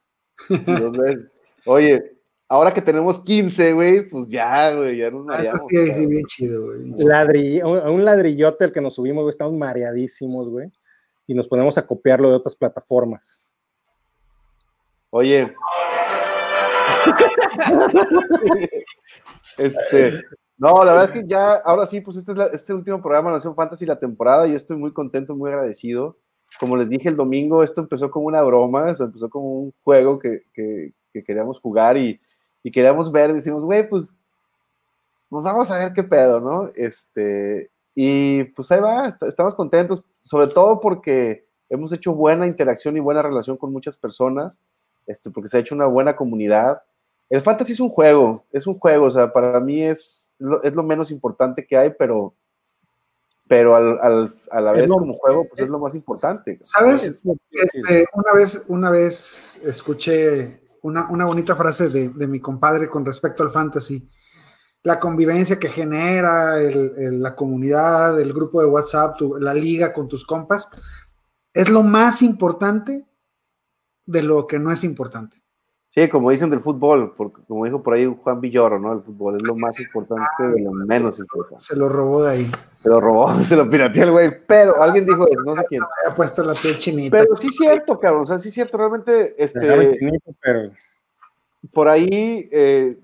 Dos veces. Oye, ahora que tenemos 15, güey, pues ya, güey, ya nos Ah, mareamos. sí, sí, bien chido, güey. un ladrillote al que nos subimos, güey, estamos mareadísimos, güey. Y nos ponemos a copiarlo de otras plataformas. Oye. este, no, la verdad es que ya, ahora sí, pues este es, este último programa de Nación Fantasy la temporada. Yo estoy muy contento, muy agradecido. Como les dije el domingo, esto empezó como una broma, eso empezó como un juego que, que- que queríamos jugar y, y queríamos ver. Decimos, güey, pues, pues vamos a ver qué pedo, ¿no? Este, y pues ahí va, est- estamos contentos, sobre todo porque hemos hecho buena interacción y buena relación con muchas personas, este, porque se ha hecho una buena comunidad. El fantasy es un juego, es un juego, o sea, para mí es lo, es lo menos importante que hay, pero, pero al, al- a la vez lo- como juego, pues es lo más importante. ¿Sabes? Este, una vez, una vez escuché una, una bonita frase de, de mi compadre con respecto al fantasy. La convivencia que genera, el- el- la comunidad, el grupo de WhatsApp, tu- la liga con tus compas, es lo más importante de lo que no es importante. Sí, como dicen del fútbol, porque como dijo por ahí Juan Villoro, ¿no? El fútbol es lo más importante de lo menos importante. Se lo robó de ahí. Se lo robó, se lo pirateó el güey, pero alguien dijo eso, no sé quién. Ha puesto la piel chinita. Pero sí es cierto, cabrón, o sea, sí es cierto, realmente, este, chinito, pero por ahí, eh,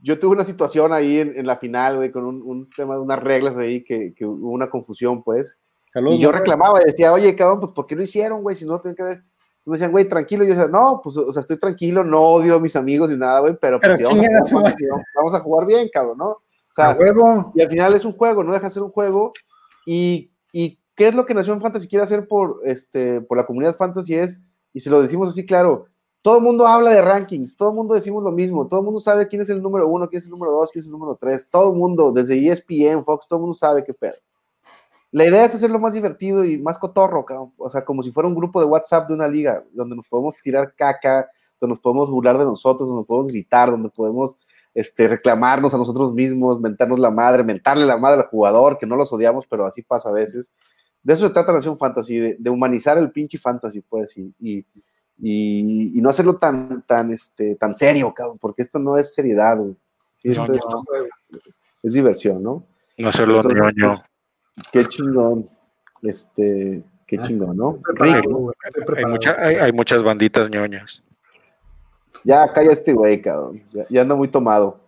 yo tuve una situación ahí en, en la final, güey, con un, un tema de unas reglas ahí que, que hubo una confusión, pues, saludos. y yo reclamaba y decía, oye, cabrón, pues, ¿por qué lo hicieron, güey? Si no, tienen que ver. Me decían, güey, tranquilo. Y yo decía, no, pues, o sea, estoy tranquilo, no odio a mis amigos ni nada, güey, pero, pues, Pero si vamos, a jugar, vamos- a jugar bien, cabrón, ¿no? O sea, A huevo. y al final es un juego, no deja de ser un juego. Y, y qué es lo que Nación Fantasy quiere hacer por, este, por la comunidad Fantasy es, y si lo decimos así, claro, todo el mundo habla de rankings, todo el mundo decimos lo mismo, todo el mundo sabe quién es el número uno, quién es el número dos, quién es el número tres, todo el mundo, desde ESPN, Fox, todo el mundo sabe qué pedo. La idea es hacerlo más divertido y más cotorro, cabrón. o sea, como si fuera un grupo de WhatsApp de una liga, donde nos podemos tirar caca, donde nos podemos burlar de nosotros, donde podemos gritar, donde podemos este, reclamarnos a nosotros mismos, mentarnos la madre, mentarle la madre al jugador, que no los odiamos, pero así pasa a veces. De eso se trata Nación Fantasy, de, de humanizar el pinche fantasy, pues, y, y, y- y no hacerlo tan, tan, este, tan serio, cabrón, porque esto no es seriedad, güey. Sí, No, esto no. es, es diversión, ¿no? No hacerlo ñoño. Qué chingón, este, qué Ah, chingón, ¿no? Rico, Hay, mucha- hay, hay muchas banditas ñoñas. ya calla este güey, cabrón, ya, ya anda muy tomado.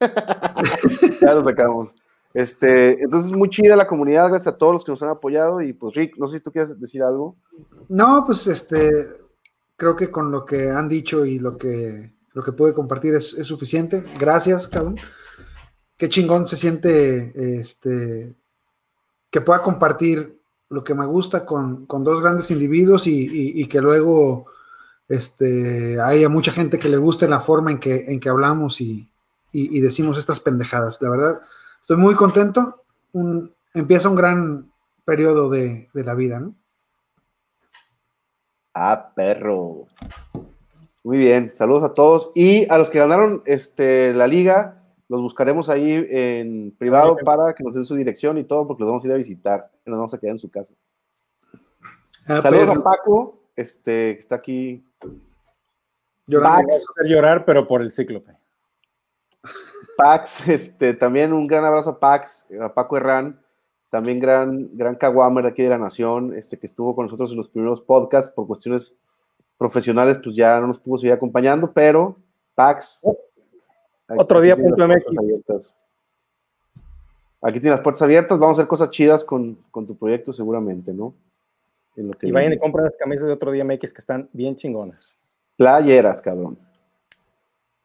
ya lo sacamos. Este, entonces, muy chida la comunidad, gracias a todos los que nos han apoyado. Y pues, Rick, no sé si tú quieres decir algo. No, pues este, creo que con lo que han dicho y lo que, lo que pude compartir es, es suficiente. Gracias, cabrón. Qué chingón se siente este, que pueda compartir lo que me gusta con, con dos grandes individuos y, y- que luego este, haya mucha gente que le guste la forma en que, en que hablamos y, y- y decimos estas pendejadas. La verdad, estoy muy contento. Un- empieza un gran periodo de, de la vida, ¿no? Ah, perro. Muy bien, saludos a todos. Y a los que ganaron este, la liga, los buscaremos ahí en privado para que nos den su dirección y todo, porque los vamos a ir a visitar. y Nos vamos a quedar en su casa. Ah, Saludos pero- a Paco, este, que está aquí. Pax, hacer llorar, pero por el cíclope. Pax, este, también un gran abrazo a Pax, a Paco Herrán, también gran, gran caguamer de aquí de la Nación, este, que estuvo con nosotros en los primeros podcasts por cuestiones profesionales, pues ya no nos pudo seguir acompañando, pero Pax. Aquí Otro día punto MX. Aquí tiene las puertas abiertas, vamos a hacer cosas chidas con, con tu proyecto seguramente, ¿no? En lo que Y vayan y compren las camisas de otro día MX que están bien chingonas. Playeras, cabrón.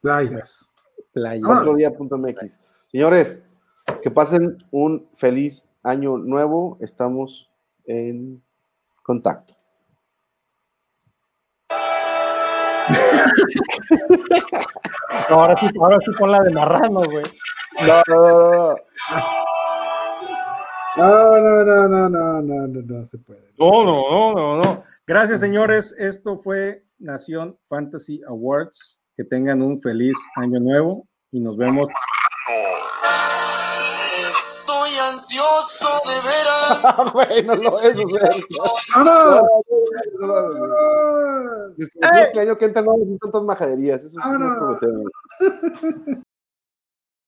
Playas. Playa. Ah. Otro día.mx. Señores, que pasen un feliz año nuevo. Estamos en contacto. No, ahora sí, ahora sí pon la de marrano, güey. No, no, no, no. No, no, no, no, no, no, no, no se puede. No, no, no, no, no. Gracias, señores. Esto fue Nación Fantasy Awards. Que tengan un feliz año nuevo y nos vemos. Estoy ansioso de veras. Güey, no lo es, ¡No, no! Después que año que entra no necesitan tantas majaderías. Eso sí Ah, no.